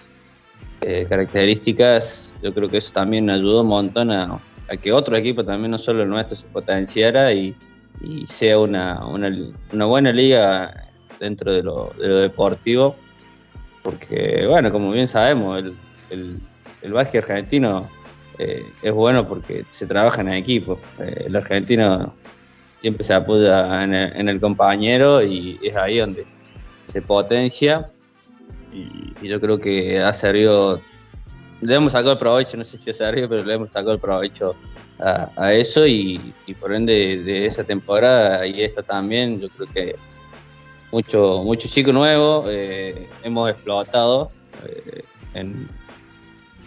eh, características, yo creo que eso también ayudó un montón a, que otro equipo, también no solo el nuestro, se potenciara y, y sea una, una, una, buena liga dentro de lo, de lo, deportivo, porque bueno, como bien sabemos, el, el, el básquet argentino eh, es bueno porque se trabaja en equipo. Eh, el argentino siempre se apoya en el, en el, compañero y es ahí donde se potencia. Y, y, yo creo que ha servido, le hemos sacado el provecho, no sé si ha servido, pero le hemos sacado el provecho a, a eso y, y, por ende de esa temporada y esta también, yo creo que mucho, mucho chico nuevo eh, hemos explotado eh, en,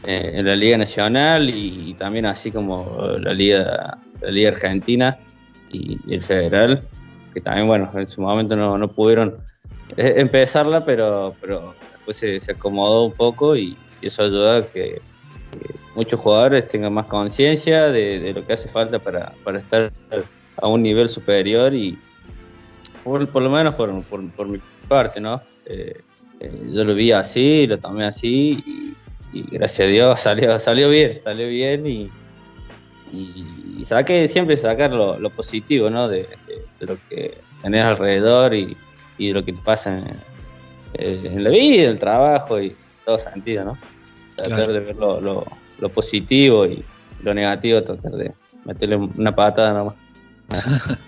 eh, en la Liga Nacional y, también así como la Liga, la Liga Argentina y, el Federal, que también, bueno, en su momento no, no pudieron eh, empezarla, pero, pero después se, se, acomodó un poco y, eso ayuda a que, muchos jugadores tengan más conciencia de, de, lo que hace falta para, para, estar a un nivel superior y por, por lo menos por, por, mi parte, ¿no? Eh, yo lo vi así, lo tomé así y, y gracias a Dios [laughs] salió, salió bien, salió bien y, y, y saqué, siempre sacar lo, lo positivo ¿no? de, de, de, lo que tenés alrededor y, y, de lo que te pasa en, eh, en la vida, el trabajo y todo sentido, ¿no? Tratar claro. de ver lo, lo, lo, positivo y lo negativo, tratar de meterle una patada nomás. [laughs]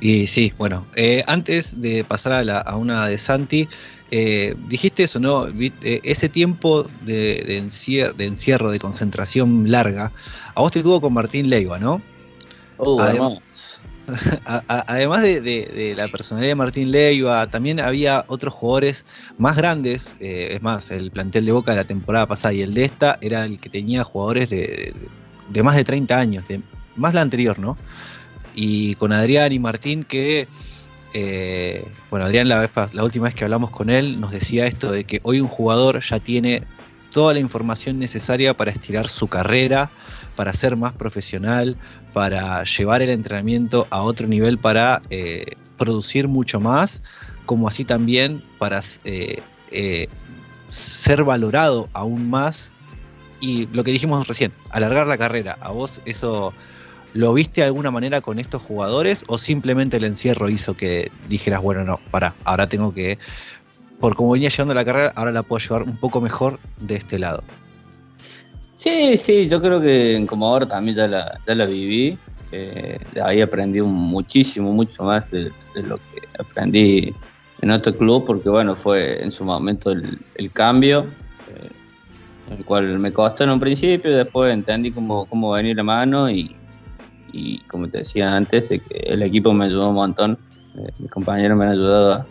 y sí, bueno, eh, antes de pasar a, la, a una de Santi, eh, dijiste eso, ¿no? Eh, ese tiempo de, de, encier de, encierro, de concentración larga, a vos te tuvo con Martín Leiva, ¿no? Uh, Adem además [laughs] de, la personalidad de Martín Leiva, también había otros jugadores más grandes. Eh, es más, el plantel de Boca de la temporada pasada y el de esta era el que tenía jugadores de, más de 30 años, de, más la anterior, ¿no? Y con Adrián y Martín que... Eh, bueno, Adrián la, última vez que hablamos con él nos decía esto de que hoy un jugador ya tiene toda la información necesaria para estirar su carrera, para ser más profesional, para llevar el entrenamiento a otro nivel, para eh, producir mucho más, como así también para eh, ser valorado aún más. Y lo que dijimos recién, alargar la carrera, ¿a vos eso lo viste de alguna manera con estos jugadores o simplemente el encierro hizo que dijeras, bueno, no, para, ahora tengo que por como venía llevando la carrera, ahora la puedo llevar un poco mejor de este lado. Sí, sí, yo creo que en Comodoro también ya la, ya la viví. Eh, ahí aprendí muchísimo, mucho más de, lo que aprendí en otro club, porque bueno, fue en su momento el, cambio, eh, el cual me costó en un principio, después entendí cómo, cómo venir la mano y, y como te decía antes, el equipo me ayudó un montón, eh, mis compañeros me han ayudado a,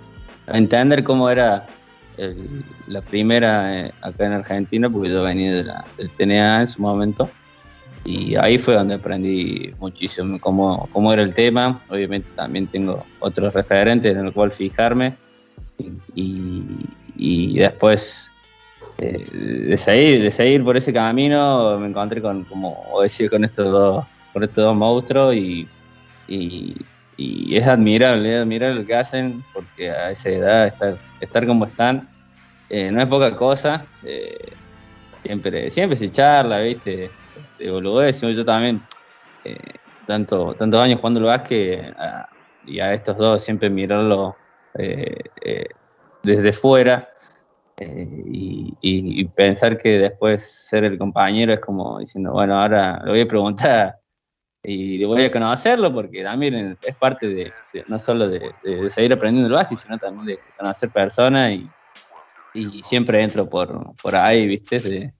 a entender cómo era la primera eh, acá en Argentina, porque yo venía de la, del TNA en su momento. Y ahí fue donde aprendí muchísimo cómo, cómo era el tema. Obviamente también tengo otros referentes en el cual fijarme. Y, y, después eh, de, seguir, de seguir por ese camino me encontré con, como decía, con estos dos, con estos dos monstruos y, y, es admirable, es admirable lo que hacen, porque a esa edad estar, estar como están eh, no es poca cosa. Eh, siempre, siempre se charla, ¿viste? De boludez, yo también, eh, tanto, tantos años jugando el básquet, y a estos dos siempre mirarlo desde fuera. Y, pensar que después ser el compañero es como diciendo, bueno, ahora le voy a preguntar y voy a conocerlo porque también es parte de, no solo de, seguir aprendiendo el básquet, sino también de conocer personas y, y siempre entro por, por ahí, ¿viste? De,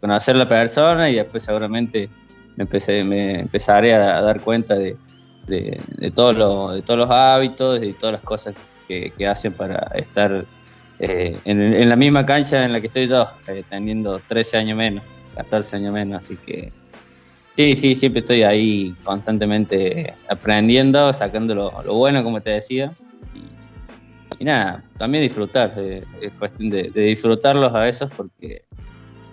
conocer la persona y después seguramente me, empecé, me empezaré a, dar cuenta de, de, todo lo, de todos los hábitos y todas las cosas que, que hacen para estar eh, en, en, la misma cancha en la que estoy yo, eh, teniendo 13 años menos, 14 años menos, así que Sí, sí, siempre estoy ahí constantemente aprendiendo, sacando lo, bueno, como te decía. Y, nada, también disfrutar, eh, es cuestión de, disfrutarlos a esos porque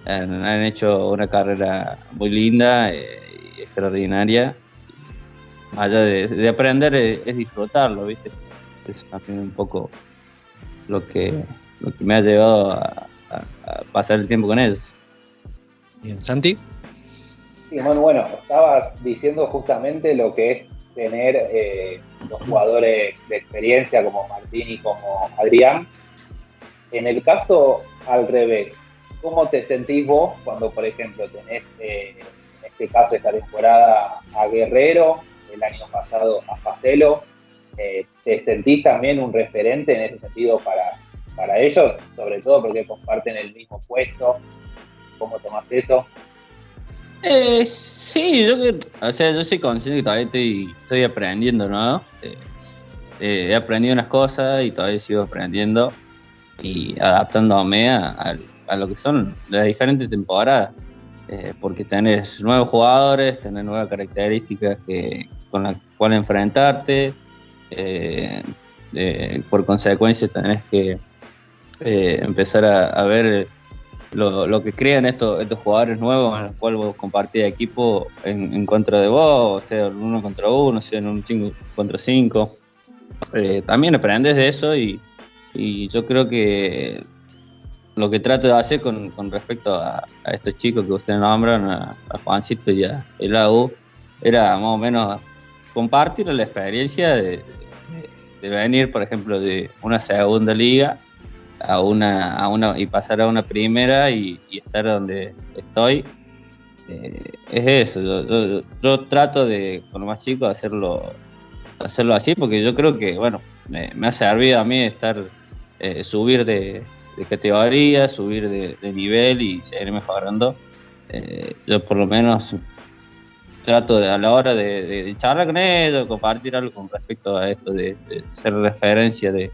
han, hecho una carrera muy linda eh, y extraordinaria. Allá de, aprender es, disfrutarlo, ¿viste? Es también un poco lo que, lo que me ha llevado a pasar el tiempo con ellos. Bien, Santi bueno, estabas diciendo justamente lo que es tener eh, los jugadores de experiencia como Martín y como Adrián. En el caso al revés, ¿cómo te sentís vos cuando, por ejemplo, tenés eh, en este caso esta temporada a Guerrero, el año pasado a Facelo? Eh, ¿Te sentís también un referente en ese sentido para, para ellos? Sobre todo porque comparten el mismo puesto. ¿Cómo tomás eso? Eh, sí, yo, o sea, yo soy consciente que todavía estoy, aprendiendo, ¿no? Eh, eh, he aprendido unas cosas y todavía sigo aprendiendo y adaptándome a, lo que son las diferentes temporadas. Eh, porque tenés nuevos jugadores, tenés nuevas características que, con las cuales enfrentarte. por consecuencia, tenés que empezar a ver lo, que crean estos, estos jugadores nuevos en los cuales vos compartís equipo en, contra de vos, sea, uno contra uno, sea, en un 5 contra 5. Eh, también aprendes de eso y, yo creo que lo que trato de hacer con, respecto a, estos chicos que ustedes nombran, a, Juancito y a el AU, era más o menos compartir la experiencia de venir, por ejemplo, de una segunda liga a una, a una y pasar a una primera y, estar donde estoy. Eh, es eso, yo, trato de, con los más chicos, hacerlo, hacerlo así, porque yo creo que, bueno, me, ha servido a mí estar, eh, subir de, categoría, subir de, nivel y seguir mejorando. Eh, yo por lo menos trato de, a la hora de, charlar con ellos, compartir algo con respecto a esto de, ser referencia de,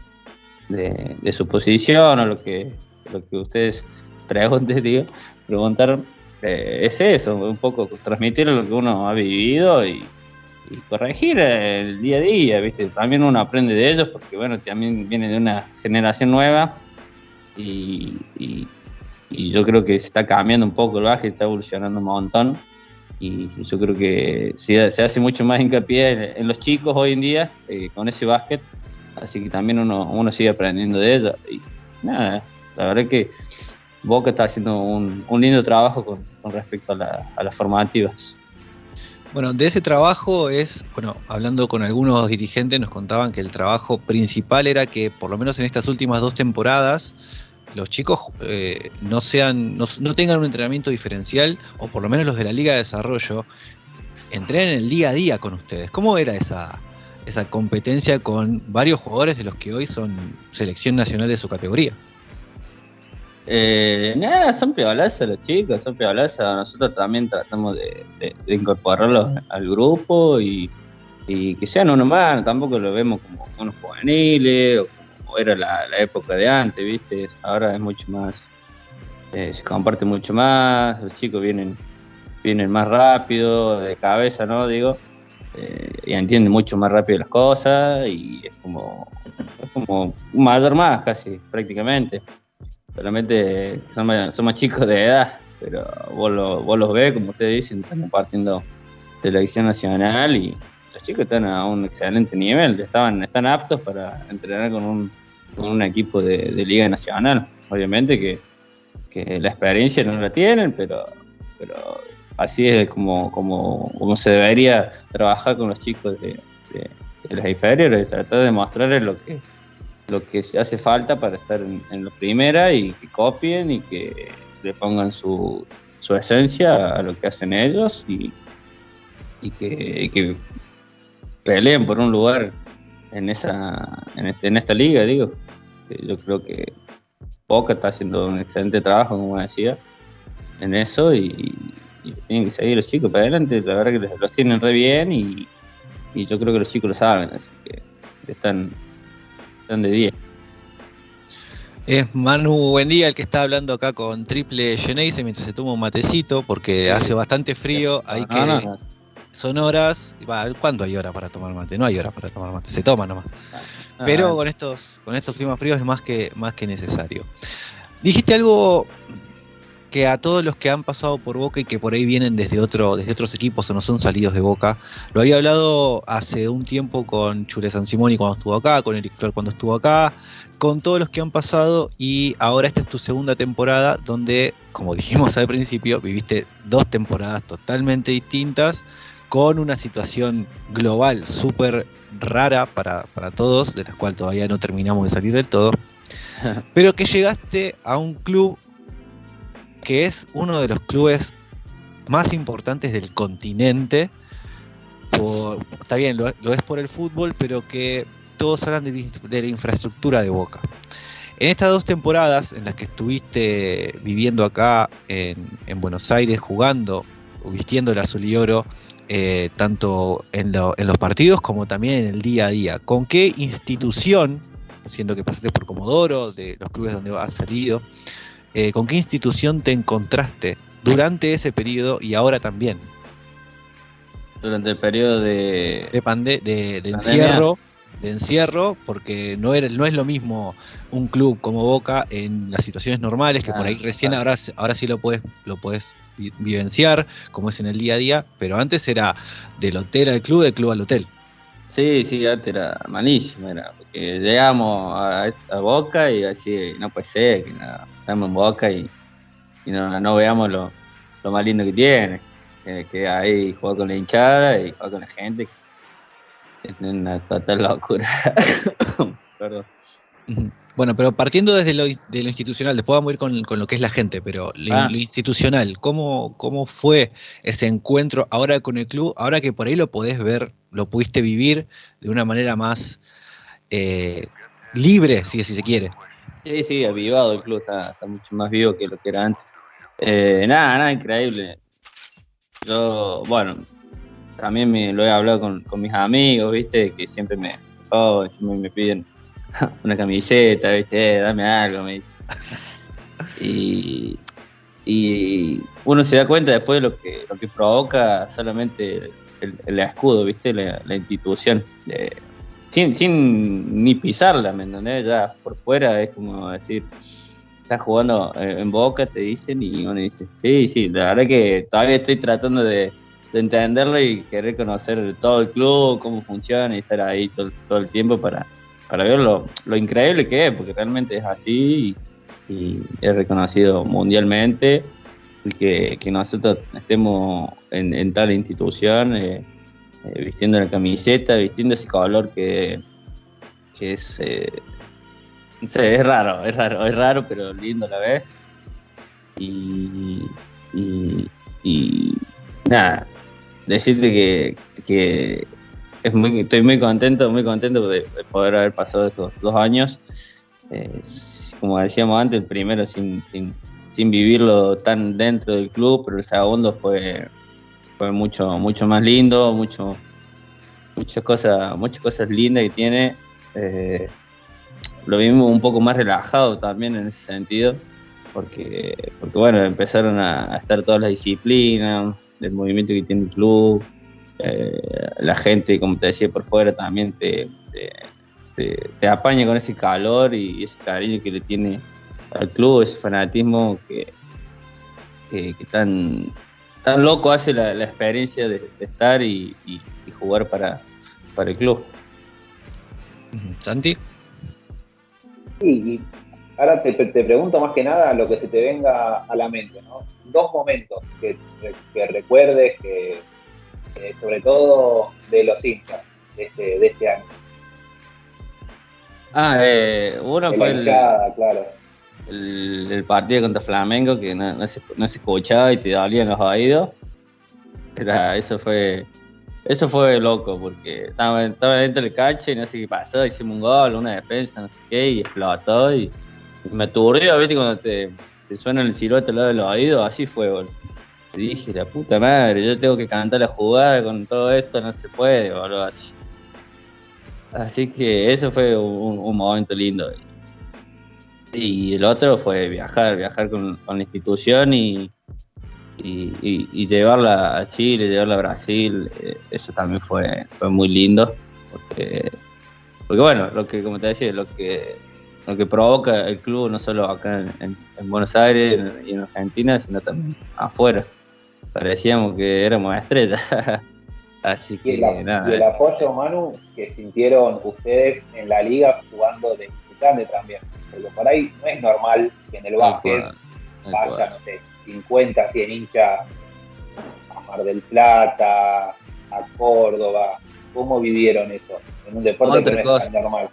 su posición o lo que, lo que ustedes [laughs] pregunten, digo, preguntar, eh, es eso, un poco transmitir lo que uno ha vivido y, corregir el día a día, ¿viste? También uno aprende de ellos porque, bueno, también viene de una generación nueva y, yo creo que se está cambiando un poco el básquet, está evolucionando un montón y yo creo que se, se hace mucho más hincapié en, los chicos hoy en día eh, con ese básquet, así que también uno, uno sigue aprendiendo de ellos y nada, la verdad que Boca está haciendo un, lindo trabajo con, respecto a, las formativas. Bueno, de ese trabajo es, bueno, hablando con algunos dirigentes nos contaban que el trabajo principal era que por lo menos en estas últimas dos temporadas los chicos eh, no sean, no, tengan un entrenamiento diferencial, o por lo menos los de la Liga de Desarrollo, entrenen el día a día con ustedes. ¿Cómo era esa, esa competencia con varios jugadores de los que hoy son selección nacional de su categoría? Eh, nada, son piolazos los chicos, son piolazos. Nosotros también tratamos de, incorporarlos al grupo y, que sean uno más. Tampoco lo vemos como unos juveniles o como era la, época de antes, ¿viste? Ahora es mucho más, eh, se comparte mucho más. Los chicos vienen, vienen más rápido, de cabeza, ¿no? Digo. Eh, y entienden mucho más rápido las cosas y es como, es como un mayor más casi, prácticamente solamente son más, chicos de edad, pero vos, vos los ves, como ustedes dicen, están compartiendo selección nacional y los chicos están a un excelente nivel, estaban, están aptos para entrenar con un, con un equipo de, Liga Nacional. Obviamente que, la experiencia no la tienen, pero, pero así es como, como, como se debería trabajar con los chicos de, de, de las inferiores, tratar de mostrarles lo que lo que hace falta para estar en, la primera y que copien y que le pongan su, su esencia a lo que hacen ellos y, y, que, peleen por un lugar en esa en, este, en esta liga, digo. Yo creo que Boca está haciendo un excelente trabajo, como decía, en eso y, tienen que seguir los chicos para adelante. La verdad que los tienen re bien y, y yo creo que los chicos lo saben, así que están de 10. Es Manu Buen día el que está hablando acá con Triple Geneise mientras se toma un matecito porque hace bastante frío. Hay que, son horas. ¿Cuánto hay hora para tomar mate? No hay hora para tomar mate, se toma nomás. Ah. Pero con estos, con estos climas fríos es más que, más que necesario. Dijiste algo que a todos los que han pasado por Boca y que por ahí vienen desde, otro, desde otros equipos o no son salidos de Boca, lo había hablado hace un tiempo con Chure San Simoni cuando estuvo acá, con Eric Flor cuando estuvo acá, con todos los que han pasado y ahora esta es tu segunda temporada donde, como [laughs] dijimos al principio, viviste dos temporadas totalmente distintas con una situación global súper rara para, para todos, de la cual todavía no terminamos de salir del todo, [laughs] pero que llegaste a un club que es uno de los clubes más importantes del continente. está bien, lo, es por el fútbol, pero que todos hablan de, la infraestructura de Boca. En estas dos temporadas en las que estuviste viviendo acá en, Buenos Aires, jugando, vistiendo el azul y oro, eh, tanto en, en, los partidos como también en el día a día, ¿con qué institución, siendo que pasaste por Comodoro, de los clubes donde has salido, eh, ¿con qué institución te encontraste durante ese periodo y ahora también? Durante el periodo de, de, encierro, de encierro, porque no, era, no es lo mismo un club como Boca en las situaciones normales, que por ahí recién ahora, ahora sí lo puedes, lo puedes vivenciar, como es en el día a día, pero antes era del hotel al club, del club al hotel. Sí, sí, antes era malísimo, era porque llegamos a, Boca y así, no puede ser que estamos en Boca y, no, veamos lo, más lindo que tiene, que, ahí juega con la hinchada y juega con la gente, es una total locura. [laughs] Perdón. Bueno, pero partiendo desde lo, de lo institucional, después vamos a ir con, lo que es la gente, pero lo, ah. institucional, ¿cómo, ¿cómo fue ese encuentro ahora con el club? Ahora que por ahí lo podés ver, lo pudiste vivir de una manera más eh, libre, si, si se quiere. Sí, sí, avivado el club, está, mucho más vivo que lo que era antes. Eh, nada, nada, increíble. Yo, bueno, también me lo he hablado con, mis amigos, ¿viste? Que siempre me, oh, siempre me piden [laughs] una camiseta, ¿viste? Eh, dame algo, me dice. [laughs] Y, y uno se da cuenta después de lo que, lo que provoca solamente el, escudo, ¿viste? La, institución. sin, sin ni pisarla, ¿me entendés? Ya por fuera es como decir, estás jugando eh, en boca, te dicen, y uno dice, sí, sí, la verdad que todavía estoy tratando de, entenderlo y querer conocer todo el club, cómo funciona y estar ahí todo, todo el tiempo para, para ver lo, increíble que es, porque realmente es así y, es reconocido mundialmente. Y que, que nosotros estemos en, tal institución eh, eh, vistiendo la camiseta, vistiendo ese color que, que es, eh, es raro, es raro, es raro, pero lindo a la vez. Y, y, nada, decirte que, que estoy muy contento, muy contento de, poder haber pasado estos dos años. como decíamos antes, el primero sin, vivirlo tan dentro del club, pero el segundo fue, mucho, mucho más lindo, muchas cosas, muchas cosas lindas que tiene. Eh, lo vimos un poco más relajado también en ese sentido, porque, porque bueno, empezaron a, a estar todas las disciplinas, el movimiento que tiene el club, eh, la gente, como te decía por fuera, también te, te, apaña con ese calor y ese cariño que le tiene al club, ese fanatismo que, que, tan, tan loco hace la, experiencia de, estar y, jugar para, para el club. Santi. Sí, ahora te, te, pregunto más que nada lo que se te venga a la mente, ¿no? Dos momentos que, que recuerdes, que, eh, sobre todo de los hinchas de este, de este año. Ah, eh, uno fue el, claro. el, partido contra Flamengo que no, se, no se escuchaba y te dolían los oídos. Era, eso fue eso fue loco porque estaba, estaba dentro del cache y no sé qué pasó, hicimos un gol, una defensa, no sé qué, y explotó y, me aturdió, viste, cuando te, te suena el siluete al lado del oído, así fue, boludo dije, la puta madre, yo tengo que cantar la jugada con todo esto, no se puede, boludo, así. Así que eso fue un, momento lindo. Y el otro fue viajar, viajar con, la institución y, y, llevarla a Chile, llevarla a Brasil. Eh, eso también fue, fue muy lindo. Porque, porque bueno, lo que, como te decía, lo que, lo que provoca el club, no solo acá en Buenos Aires y en Argentina, sino también afuera parecíamos que éramos estrellas. [laughs] Así que nada. Y el apoyo, Manu, que sintieron ustedes en la liga jugando de visitante también. Porque por ahí no es normal que en el básquet vaya, no sé, 50, 100 hinchas a Mar del Plata, a Córdoba. ¿Cómo vivieron eso? En un deporte que no es normal.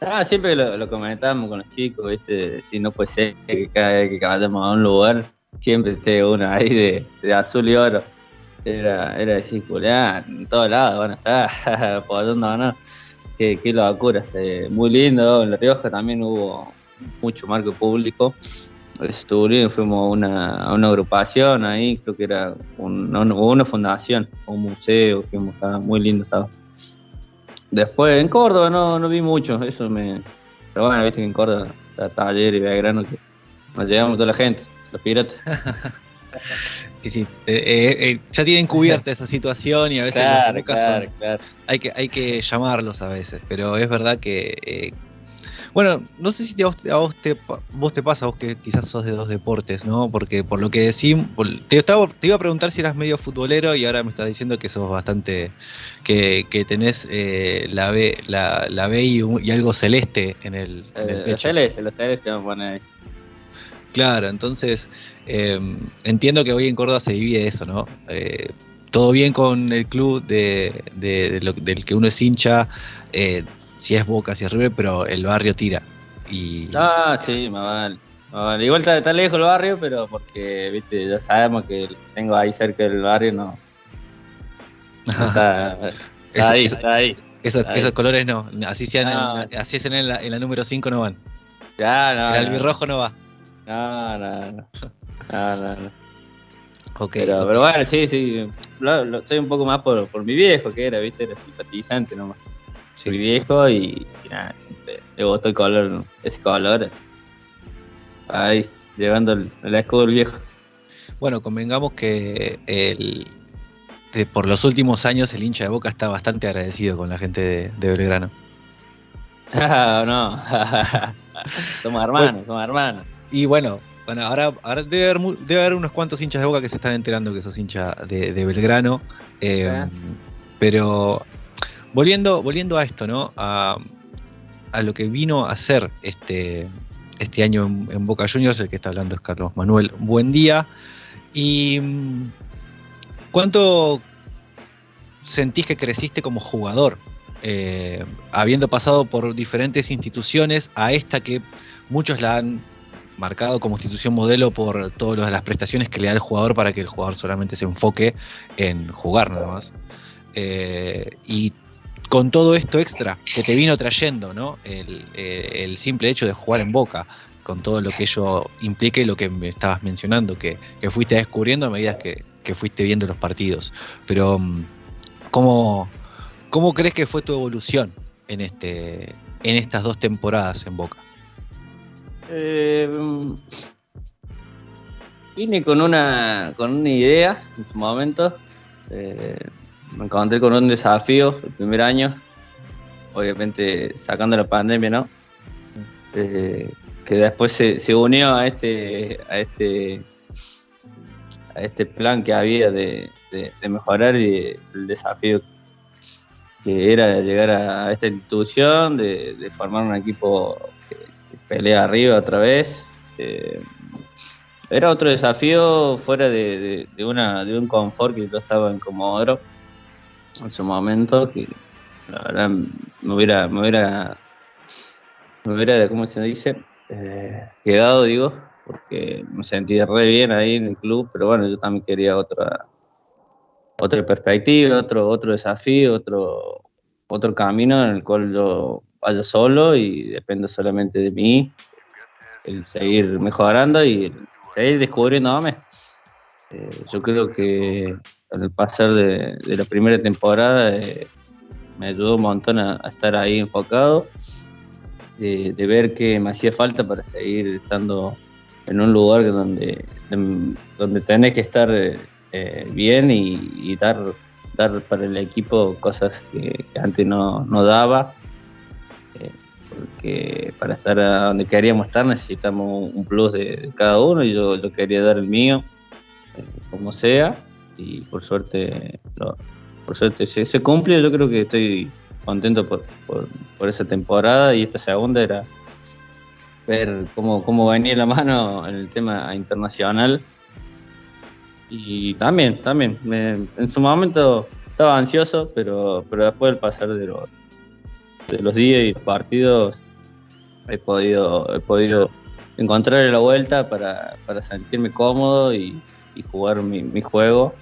Ah, siempre lo, lo comentábamos con los chicos, ¿viste? Si no puede ser que cada vez que vayamos a un lugar siempre esté uno [laughs] ahí de, azul y oro. Era, era decir, en todos lados van a estar, [laughs] por dónde no. Qué, qué locura, este, muy lindo. En La Rioja también hubo mucho marco público. Estuvo bien, fuimos a una, una, agrupación ahí, creo que era una, una fundación, un museo, fuimos, estaba muy lindo estaba. Después en Córdoba no, no vi mucho, eso me. Pero bueno, viste que en Córdoba está Taller y Belgrano que nos llevamos toda la gente los piratas. [laughs] sí, eh, eh, eh, ya tienen cubierta esa situación y a veces Hay, que, hay que llamarlos a veces, pero es verdad que... bueno, no sé si a vos, te, vos te pasa, vos que quizás sos de dos deportes, ¿no? Porque por lo que decimos, te, estaba, te iba a preguntar si eras medio futbolero y ahora me estás diciendo que sos bastante, que, que tenés la B, la, la B y, algo celeste en el, Celeste, los celeste vamos a poner ahí. Claro, entonces em, entiendo que hoy en Córdoba se divide eso, ¿no? Eh, todo bien con el club de, del que uno es hincha, eh, si es Boca, si es River, pero el barrio tira. Y... Ah, sí, más vale. Igual está, lejos el barrio, pero porque, viste, ya sabemos que tengo ahí cerca del barrio, no. [laughs] está, ahí, está ahí. Esos, colores no, así sean así es en la, número 5 no van. Ya, no, el albirrojo no va. No, no, no. no, no, Ok, pero, ok. pero bueno, sí, sí. Lo, lo- soy un poco más por, por mi viejo, que era, ¿viste? Era simpatizante nomás. Sí. Mi viejo y, y nada, siempre le gustó el color, ese color. así. Ahí, llevando el, el escudo del viejo. Bueno, convengamos que el, de- por los últimos años el hincha de Boca está bastante agradecido con la gente de, de Belgrano. [laughs] No. [laughs] somos hermanos, somos hermanos. Y bueno, bueno ahora, ahora debe, haber, debe haber unos cuantos hinchas de Boca que se están enterando que sos hincha de, de Belgrano. eh, Ah. Pero volviendo, volviendo a esto, ¿no? A, a lo que vino a hacer este, este año en, en Boca Juniors, el que está hablando es Carlos Manuel. Buen día. ¿Y cuánto sentís que creciste como jugador? Eh, habiendo pasado por diferentes instituciones a esta que muchos la han marcado como institución modelo por todas las prestaciones que le da el jugador para que el jugador solamente se enfoque en jugar nada más. Eh, y con todo esto extra que te vino trayendo, ¿no? El, eh, el simple hecho de jugar en Boca, con todo lo que ello implica y lo que me estabas mencionando, que, que fuiste descubriendo a medida que, que fuiste viendo los partidos. Pero, mm, ¿cómo, ¿cómo crees que fue tu evolución en, este, en estas dos temporadas en Boca? Eh, vine con una, con una idea en su momento. Eh, me encontré con un desafío el primer año. Obviamente sacando la pandemia, ¿no? Eh, que después se, se unió a este, a este a este plan que había de, de- mejorar y el desafío que era llegar a esta institución, de, formar un equipo pelea arriba otra vez. Eh, era otro desafío fuera de, de- una, de un confort que yo estaba en Comodoro en su momento, que la verdad me hubiera, me hubiera, me hubiera, ¿cómo se dice? Eh, quedado, digo, porque me sentí re bien ahí en el club, pero bueno, yo también quería otra, otra perspectiva, otro, otro desafío, otro, otro camino en el cual yo vaya solo y dependa solamente de mí, el seguir mejorando y el seguir descubriéndome. Eh, yo creo que al pasar de, la primera temporada eh, me ayudó un montón a, estar ahí enfocado, de, ver que me hacía falta para seguir estando en un lugar donde, donde tenés que estar eh, bien y, y dar, dar para el equipo cosas que, que antes no, no daba. Porque para estar a donde queríamos estar necesitamos un plus de, cada uno y yo, yo quería dar el mío, eh, como sea, y por suerte, lo- por suerte se, se cumple. Yo creo que estoy contento por, por, por esa temporada y esta segunda era ver cómo, cómo venía la mano en el tema internacional. Y también, también, me- en su momento estaba ansioso, pero, pero después del pasar de los, de los días y los partidos, he podido, he podido encontrar la vuelta para, para sentirme cómodo y, jugar mi, mi juego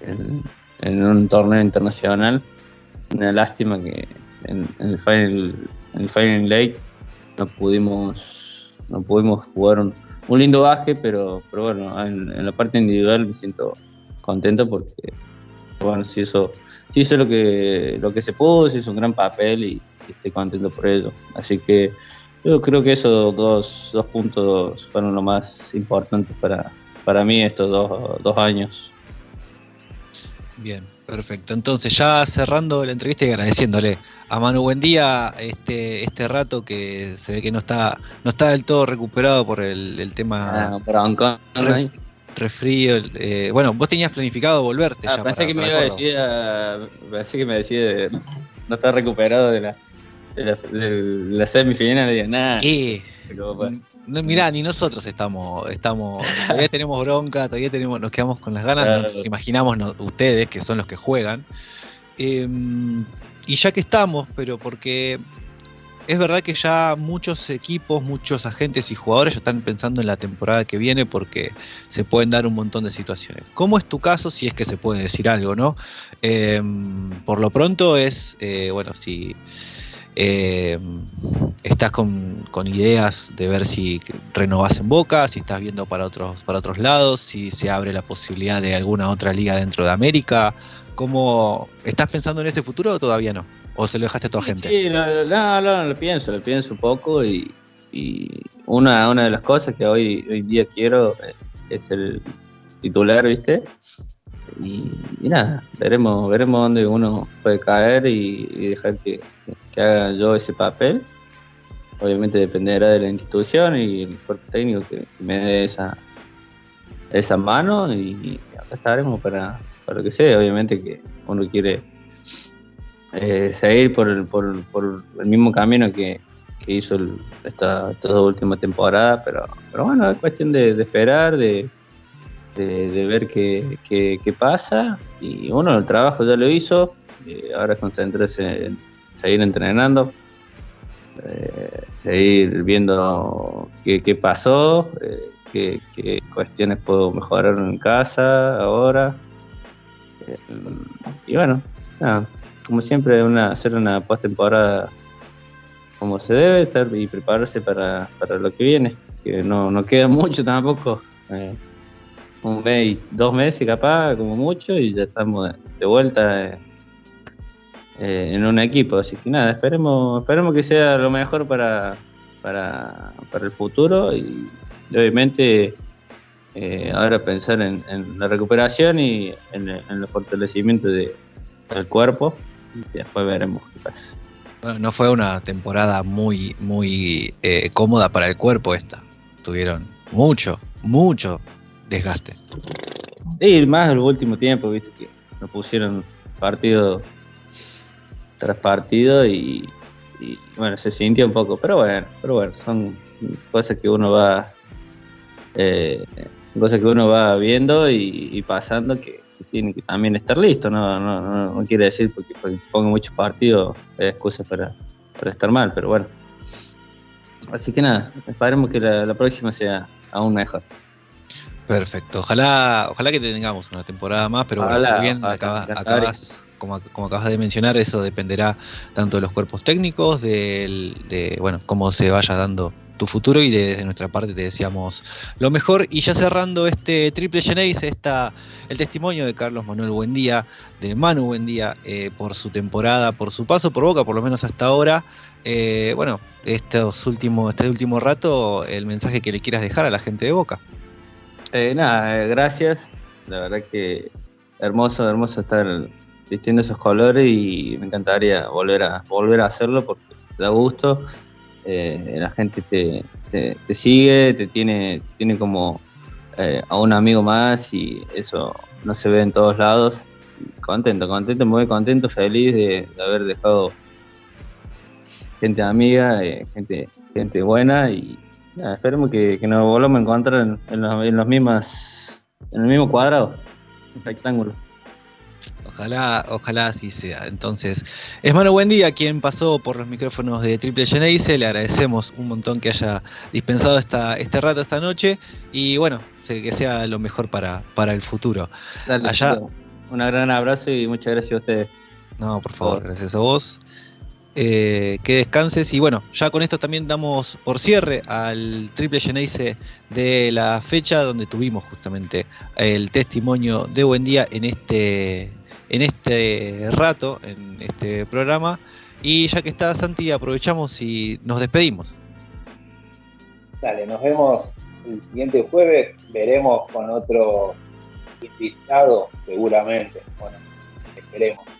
en, un torneo internacional. Una lástima que en, en el final, en el final late no pudimos, no pudimos jugar un, un lindo básquet, pero, pero bueno, en, en la parte individual me siento contento porque bueno, si eso, si hizo lo que, lo que se pudo, se hizo un gran papel y, y estoy contento por ello. Así que yo creo que esos dos, dos puntos fueron lo más importante para, para mí estos dos, dos años. Bien, perfecto. Entonces, ya cerrando la entrevista y agradeciéndole a Manu Buendía este, este rato que se ve que no está, no está del todo recuperado por el, el tema Ah, bronco, ¿no? Ref- resfrío. eh, bueno, vos tenías planificado volverte Ah, ya pensé, para- que me iba a decir, ah, pensé que me decía de no estar recuperado de la, de la, de la semifinal. Y nada, no, mirá, ni nosotros estamos, estamos, todavía tenemos bronca, todavía tenemos, nos quedamos con las ganas, Claro. nos imaginamos no- ustedes, que son los que juegan. Eh, y ya que estamos, pero porque es verdad que ya muchos equipos, muchos agentes y jugadores ya están pensando en la temporada que viene porque se pueden dar un montón de situaciones. ¿Cómo es tu caso? Si es que se puede decir algo, ¿no? Eh, por lo pronto es, eh, bueno, si Eh, ¿Estás con, ideas de ver si renovás en Boca, si estás viendo para otros, para otros lados, si se abre la posibilidad de alguna otra liga dentro de América? ¿Cómo estás pensando en ese futuro o todavía no? ¿O se lo dejaste a tu gente? Sí, no, no, lo pienso, lo pienso un poco y, una, una de las cosas que hoy, hoy día quiero es el titular, ¿viste? Y, nada, veremos, veremos dónde uno puede caer y, dejar que, haga yo ese papel. Obviamente dependerá de la institución y el cuerpo técnico que me dé esa, esa mano y, acá estaremos para, para lo que sea. Obviamente que uno quiere eh, seguir por el, por, por el mismo camino que, hizo esta, esta última temporada, pero, pero bueno, es cuestión de esperar, de, de, ver qué, qué, pasa. Y bueno, el trabajo ya lo hizo, eh, ahora concentrarse en seguir entrenando, eh, seguir viendo qué, qué pasó, eh, qué, qué, cuestiones puedo mejorar en casa ahora. y bueno, como siempre, una, hacer una postemporada como se debe estar y prepararse para, para lo que viene, que no, no queda [laughs] mucho tampoco un mes, dos meses capaz, como mucho, y ya estamos de, vuelta eh, eh, en un equipo. Así que nada, esperemos, esperemos que sea lo mejor para, para, el futuro y, obviamente eh, ahora pensar en, la recuperación y en, el fortalecimiento de, del cuerpo y después veremos qué pasa. Bueno, no fue una temporada muy, muy cómoda para el cuerpo esta. Tuvieron mucho, mucho desgaste. Y más el último tiempo, viste, que nos pusieron partido tras partido y, bueno, se sintió un poco, pero bueno, pero bueno, son cosas que uno va eh, cosas que uno va viendo y, pasando que, tiene que también estar listo, no, no, no, quiere decir porque, pongo muchos partidos es excusa para, para estar mal, pero bueno. Así que nada, esperemos que la próxima sea aún mejor. Perfecto. Ojalá, ojalá que tengamos una temporada más, pero bueno, bien, acabas, como, como, acabas de mencionar, eso dependerá tanto de los cuerpos técnicos, de, bueno, cómo se vaya dando tu futuro y desde nuestra parte te deseamos lo mejor. Y ya cerrando este triple Genesis, está el testimonio de Carlos Manuel Buendía, de Manu Buendía, eh, por su temporada, por su paso por Boca, por lo menos hasta ahora. Eh, bueno, estos últimos, este último rato, el mensaje que le quieras dejar a la gente de Boca. Eh, nada, eh, gracias. La verdad que hermoso, hermoso estar vistiendo esos colores y me encantaría volver a volver a hacerlo porque da gusto. Eh, la gente te, te, sigue, te tiene, tiene como a un amigo más y eso no se ve en todos lados. Contento, contento, muy contento, feliz de, haber dejado gente amiga, gente, gente buena y esperemos que, nos volvamos a encontrar en, en, los, en, los mismas, en el mismo cuadrado, rectángulo. Ojalá, ojalá así sea. Entonces, es Mano Buen Día quien pasó por los micrófonos de Triple Geneise. Le agradecemos un montón que haya dispensado esta, este rato esta noche. Y bueno, que sea lo mejor para, para el futuro. Dale, Allá. Un gran abrazo y muchas gracias a ustedes. No, por favor, gracias a vos. Eh, que descanses. Y bueno, ya con esto también damos por cierre al triple Geneise de la fecha donde tuvimos justamente el testimonio de Buen Día en este, en este rato, en este programa. Y ya que está Santi, aprovechamos y nos despedimos. Dale, nos vemos el siguiente jueves. Veremos con otro invitado, seguramente. Bueno, esperemos.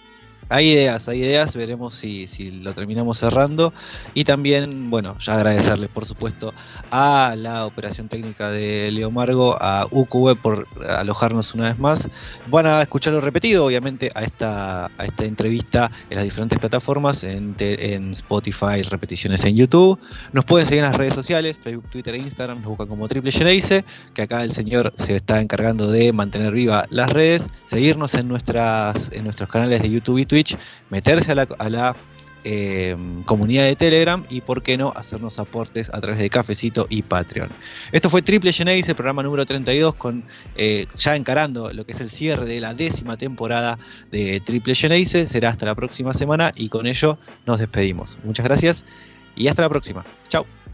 Hay ideas, hay ideas, veremos si, si, lo terminamos cerrando. Y también, bueno, ya agradecerles, por supuesto, a la operación técnica de Leo Margo, a UQWeb por alojarnos una vez más. Van a escucharlo repetido, obviamente, a esta, a esta entrevista en las diferentes plataformas, en, en Spotify, repeticiones en YouTube. Nos pueden seguir en las redes sociales, Facebook, Twitter e Instagram, nos buscan como Triple Geneise, que acá el señor se está encargando de mantener viva las redes, seguirnos en, nuestras, en nuestros canales de YouTube y Twitter meterse a la, eh, comunidad de Telegram y, por qué no, hacernos aportes a través de Cafecito y Patreon. Esto fue Triple Genesis, el programa número 32, con, eh, ya encarando lo que es el cierre de la décima temporada de Triple Genesis. Será hasta la próxima semana y con ello nos despedimos. Muchas gracias y hasta la próxima. Chao.